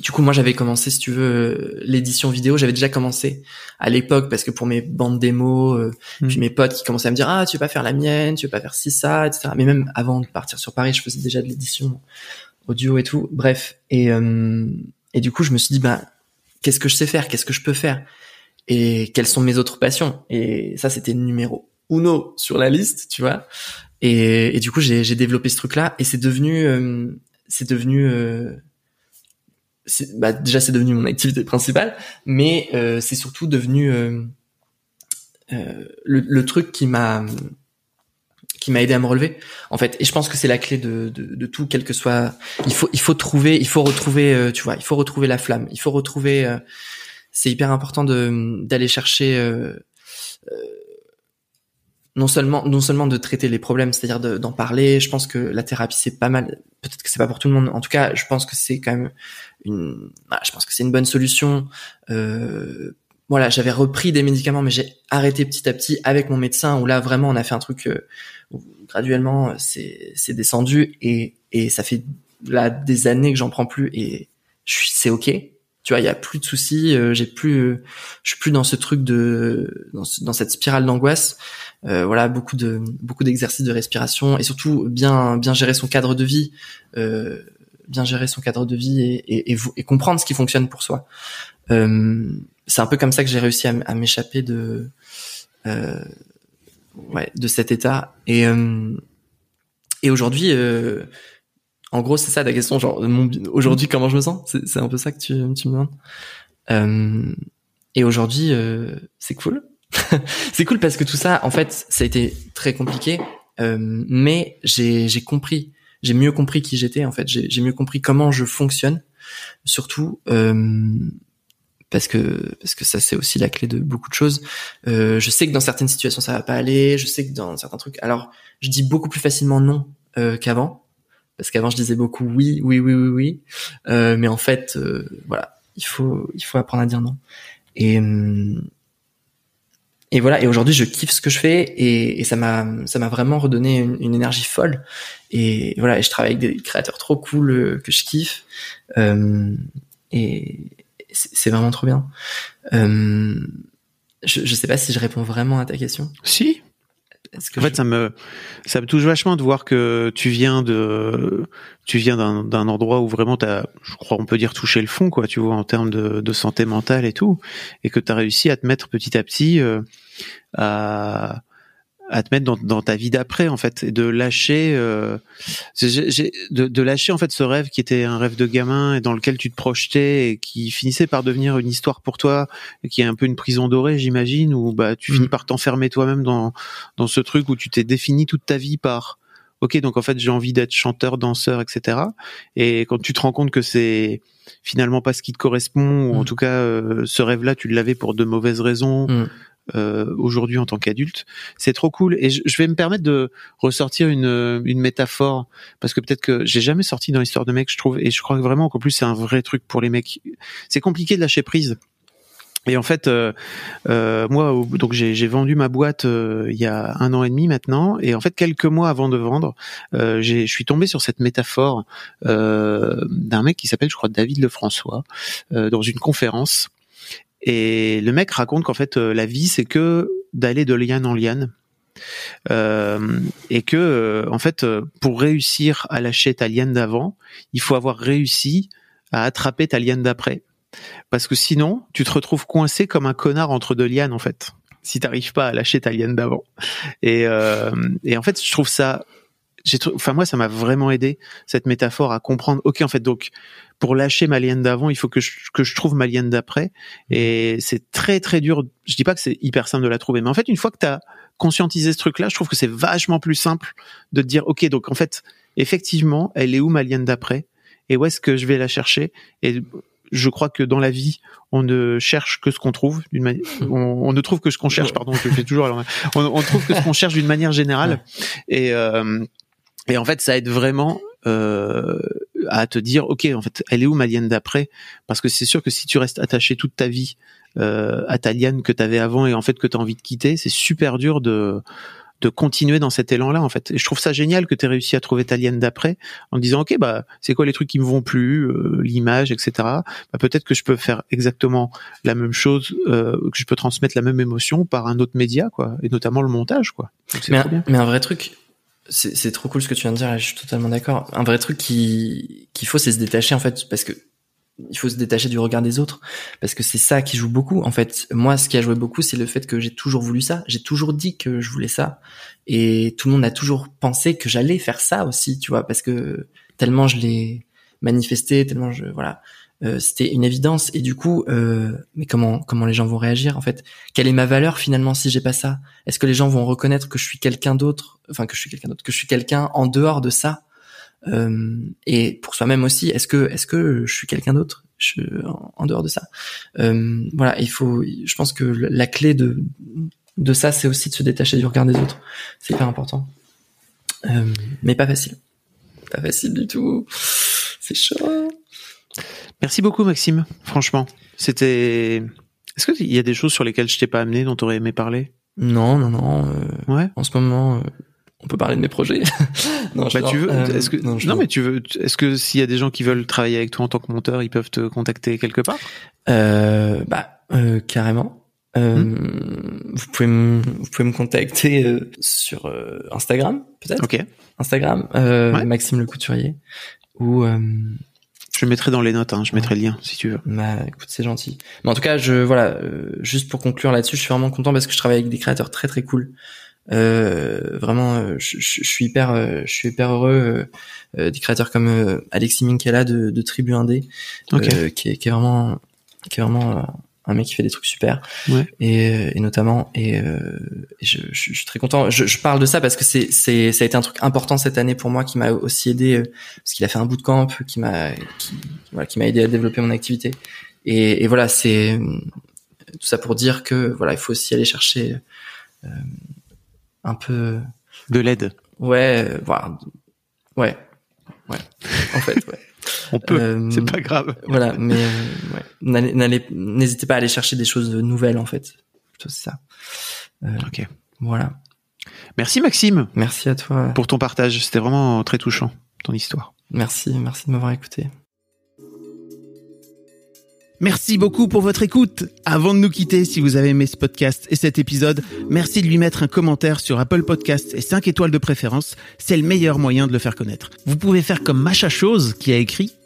Speaker 1: du coup moi j'avais commencé si tu veux l'édition vidéo. J'avais déjà commencé à l'époque parce que pour mes bandes démos euh,
Speaker 3: Mm.
Speaker 1: puis mes potes qui commençaient à me dire ah tu veux pas faire la mienne tu veux pas faire ci ça etc mais même avant de partir sur Paris je faisais déjà de l'édition audio et tout. Bref. Et euh, et du coup je me suis dit bah qu'est-ce que je sais faire? Qu'est-ce que je peux faire? Et quelles sont mes autres passions? Et ça c'était numéro uno sur la liste tu vois. Et, du coup j'ai développé ce truc là et c'est devenu euh, c'est devenu euh, bah, déjà c'est devenu mon activité principale, mais euh, c'est surtout devenu euh, euh, le, le, truc qui m'a qui m'a aidé à me relever. En fait et je pense que c'est la clé de, de, de, tout quel que soit il faut il faut trouver il faut retrouver euh, tu vois il faut retrouver la flamme. Il faut retrouver c'est hyper important d'aller chercher euh, non seulement non seulement de traiter les problèmes c'est-à-dire d'en parler. Je pense que la thérapie c'est pas mal. Peut-être que c'est pas pour tout le monde. En tout cas je pense que c'est quand même une je pense que c'est une bonne solution. Euh, voilà j'avais repris des médicaments mais j'ai arrêté petit à petit avec mon médecin où là vraiment on a fait un truc euh, où, graduellement c'est c'est descendu et et ça fait là des années que j'en prends plus et c'est ok tu vois il y a plus de soucis euh, j'ai plus euh, je suis plus dans ce truc de dans, dans cette spirale d'angoisse. Euh, voilà beaucoup de beaucoup d'exercices de respiration et surtout bien bien gérer son cadre de vie euh, bien gérer son cadre de vie et, et, et, et comprendre ce qui fonctionne pour soi. Euh, c'est un peu comme ça que j'ai réussi à, à m'échapper de ouais de cet état. Et et aujourd'hui en gros, c'est ça la question. Genre, aujourd'hui, comment je me sens? C'est un peu ça que tu, tu me demandes? Euh, et aujourd'hui, euh, c'est cool. c'est cool parce que tout ça, en fait, ça a été très compliqué, euh, mais j'ai compris, j'ai mieux compris qui j'étais. En fait, j'ai mieux compris comment je fonctionne, surtout euh, parce que parce que ça c'est aussi la clé de beaucoup de choses. Euh, je sais que dans certaines situations ça va pas aller, je sais que dans certains trucs, alors je dis beaucoup plus facilement non euh, qu'avant parce qu'avant je disais beaucoup oui, oui, oui, oui, oui, euh, mais en fait, euh, voilà, il faut, il faut apprendre à dire non. Et hum, et voilà. Et aujourd'hui, je kiffe ce que je fais et, et ça m'a, ça m'a vraiment redonné une, une, énergie folle. Et voilà, et je travaille avec des créateurs trop cool euh, que je kiffe. Euh, et c'est vraiment trop bien. Euh, je, je sais pas si je réponds vraiment à ta question.
Speaker 3: Si, en fait, ça me ça me touche vachement de voir que tu viens de tu viens d'un endroit où vraiment t'as, je crois, on peut dire toucher le fond, quoi. Tu vois, en termes de, de santé mentale et tout, et que tu as réussi à te mettre petit à petit euh, à à te mettre dans, dans ta vie d'après en fait et de lâcher euh, de, de, lâcher en fait ce rêve qui était un rêve de gamin et dans lequel tu te projetais et qui finissait par devenir une histoire pour toi qui est un peu une prison dorée j'imagine où bah tu finis mm. par t'enfermer toi-même dans dans ce truc où tu t'es défini toute ta vie par ok donc en fait j'ai envie d'être chanteur danseur etc et quand tu te rends compte que c'est finalement pas ce qui te correspond ou en mm. tout cas euh, ce rêve là tu l'avais pour de mauvaises raisons mm euh, aujourd'hui en tant qu'adulte. C'est trop cool. Et je, vais me permettre de ressortir une, métaphore parce que peut-être que j'ai jamais sorti dans l'histoire de mec, je trouve, et je crois vraiment qu'en plus c'est un vrai truc pour les mecs. C'est compliqué de lâcher prise. Et en fait, euh, euh, moi, donc j'ai vendu ma boîte il y a un an et demi maintenant, et en fait quelques mois avant de vendre, je suis tombé sur cette métaphore d'un mec qui s'appelle, je crois, David Lefrançois, dans une conférence, et le mec raconte qu'en fait, euh, la vie, c'est que d'aller de liane en liane. Euh, et que euh, en fait pour réussir à lâcher ta liane d'avant il faut avoir réussi à attraper ta liane d'après. Parce que sinon tu te retrouves coincé comme un connard entre deux lianes en fait si t'arrives pas à lâcher ta liane d'avant. Et, euh, et en fait je trouve ça enfin moi ça m'a vraiment aidé cette métaphore à comprendre. Ok en fait donc pour lâcher ma liane d'avant, il faut que je, que je trouve ma liane d'après. Et c'est très très dur. Je dis pas que c'est hyper simple de la trouver, mais en fait, une fois que tu as conscientisé ce truc-là, je trouve que c'est vachement plus simple de te dire, ok, donc en fait, effectivement, elle est où ma liane d'après Et où est-ce que je vais la chercher? Et je crois que dans la vie, on ne cherche que ce qu'on trouve d'une manière, on, ne trouve que ce qu'on cherche, pardon, je fais toujours, on, on trouve que ce qu'on cherche d'une manière générale. Et, euh, et en fait, ça aide vraiment euh, à te dire ok en fait elle est où ma liane d'après? Parce que c'est sûr que si tu restes attaché toute ta vie euh, à ta liane que tu avais avant et en fait que tu as envie de quitter c'est super dur de de continuer dans cet élan là en fait. Et je trouve ça génial que tu aies réussi à trouver ta liane d'après en disant ok bah c'est quoi les trucs qui me vont plus euh, l'image etc bah, peut-être que je peux faire exactement la même chose euh, que je peux transmettre la même émotion par un autre média quoi et notamment le montage quoi.
Speaker 1: Mais, mais un vrai truc c'est trop cool ce que tu viens de dire, je suis totalement d'accord. Un vrai truc qui qu'il faut, c'est se détacher en fait, parce que il faut se détacher du regard des autres, parce que c'est ça qui joue beaucoup. En fait, moi, ce qui a joué beaucoup, c'est le fait que j'ai toujours voulu ça. J'ai toujours dit que je voulais ça, et tout le monde a toujours pensé que j'allais faire ça aussi, tu vois, parce que tellement je l'ai manifesté, tellement je voilà, euh, c'était une évidence. Et du coup, euh, mais comment comment les gens vont réagir en fait? Quelle est ma valeur finalement si j'ai pas ça? Est-ce que les gens vont reconnaître que je suis quelqu'un d'autre Enfin que je suis quelqu'un d'autre, que je suis quelqu'un en dehors de ça? Euh, Et pour soi-même aussi, est-ce que est-ce que je suis quelqu'un d'autre? En, en, dehors de ça euh, Voilà, il faut. Je pense que la clé de de ça, c'est aussi de se détacher du regard des autres. C'est hyper important, euh, mais pas facile. Pas facile du tout. C'est chaud.
Speaker 3: Merci beaucoup, Maxime. Franchement, c'était. Est-ce qu'il y a des choses sur lesquelles je t'ai pas amené, dont tu aurais aimé parler?
Speaker 1: Non, non, non. Euh, ouais. En ce moment, euh, on peut parler de mes projets.
Speaker 3: non, bah, tu veux. Euh, est-ce que non, mais tu veux. Est-ce que s'il y a des gens qui veulent travailler avec toi en tant que monteur, ils peuvent te contacter quelque part?
Speaker 1: Euh, Bah, euh, carrément. Euh, hmm. Vous pouvez me, vous pouvez me contacter euh, sur euh, Instagram peut-être?
Speaker 3: Ok.
Speaker 1: Instagram, ouais. Maxime le Couturier ou
Speaker 3: je le mettrai dans les notes, hein, je mettrai le lien si tu veux.
Speaker 1: Bah écoute, c'est gentil. Mais en tout cas, je voilà, euh, juste pour conclure là-dessus, je suis vraiment content parce que je travaille avec des créateurs très très cool. Euh, vraiment, euh, je, je, suis hyper, euh, je suis hyper heureux. des créateurs comme Alexis Minkela de, de Tribu Indé, okay. qui, est, qui est vraiment, qui est vraiment un mec qui fait des trucs super.
Speaker 3: Ouais.
Speaker 1: et, et, notamment et, euh, et je, je, je, suis très content. Je, je, parle de ça parce que c'est c'est ça a été un truc important cette année pour moi qui m'a aussi aidé euh, parce qu'il a fait un bootcamp qui m'a qui voilà qui m'a aidé à développer mon activité. Et, et voilà c'est tout ça pour dire que voilà il faut aussi aller chercher euh, un peu
Speaker 3: de l'aide.
Speaker 1: ouais voilà ouais ouais en fait ouais
Speaker 3: on peut, euh, c'est pas grave.
Speaker 1: Voilà, mais euh, n'hésitez pas à aller chercher des choses nouvelles en fait. Plutôt c'est ça.
Speaker 3: Euh, ok.
Speaker 1: Voilà.
Speaker 3: Merci Maxime.
Speaker 1: Merci à toi.
Speaker 3: Pour ton partage, c'était vraiment très touchant ton histoire.
Speaker 1: Merci, merci de m'avoir écouté.
Speaker 5: Merci beaucoup pour votre écoute. Avant de nous quitter, si vous avez aimé ce podcast et cet épisode, merci de lui mettre un commentaire sur Apple Podcast et 5 étoiles de préférence. C'est le meilleur moyen de le faire connaître. Vous pouvez faire comme Macha Chose qui a écrit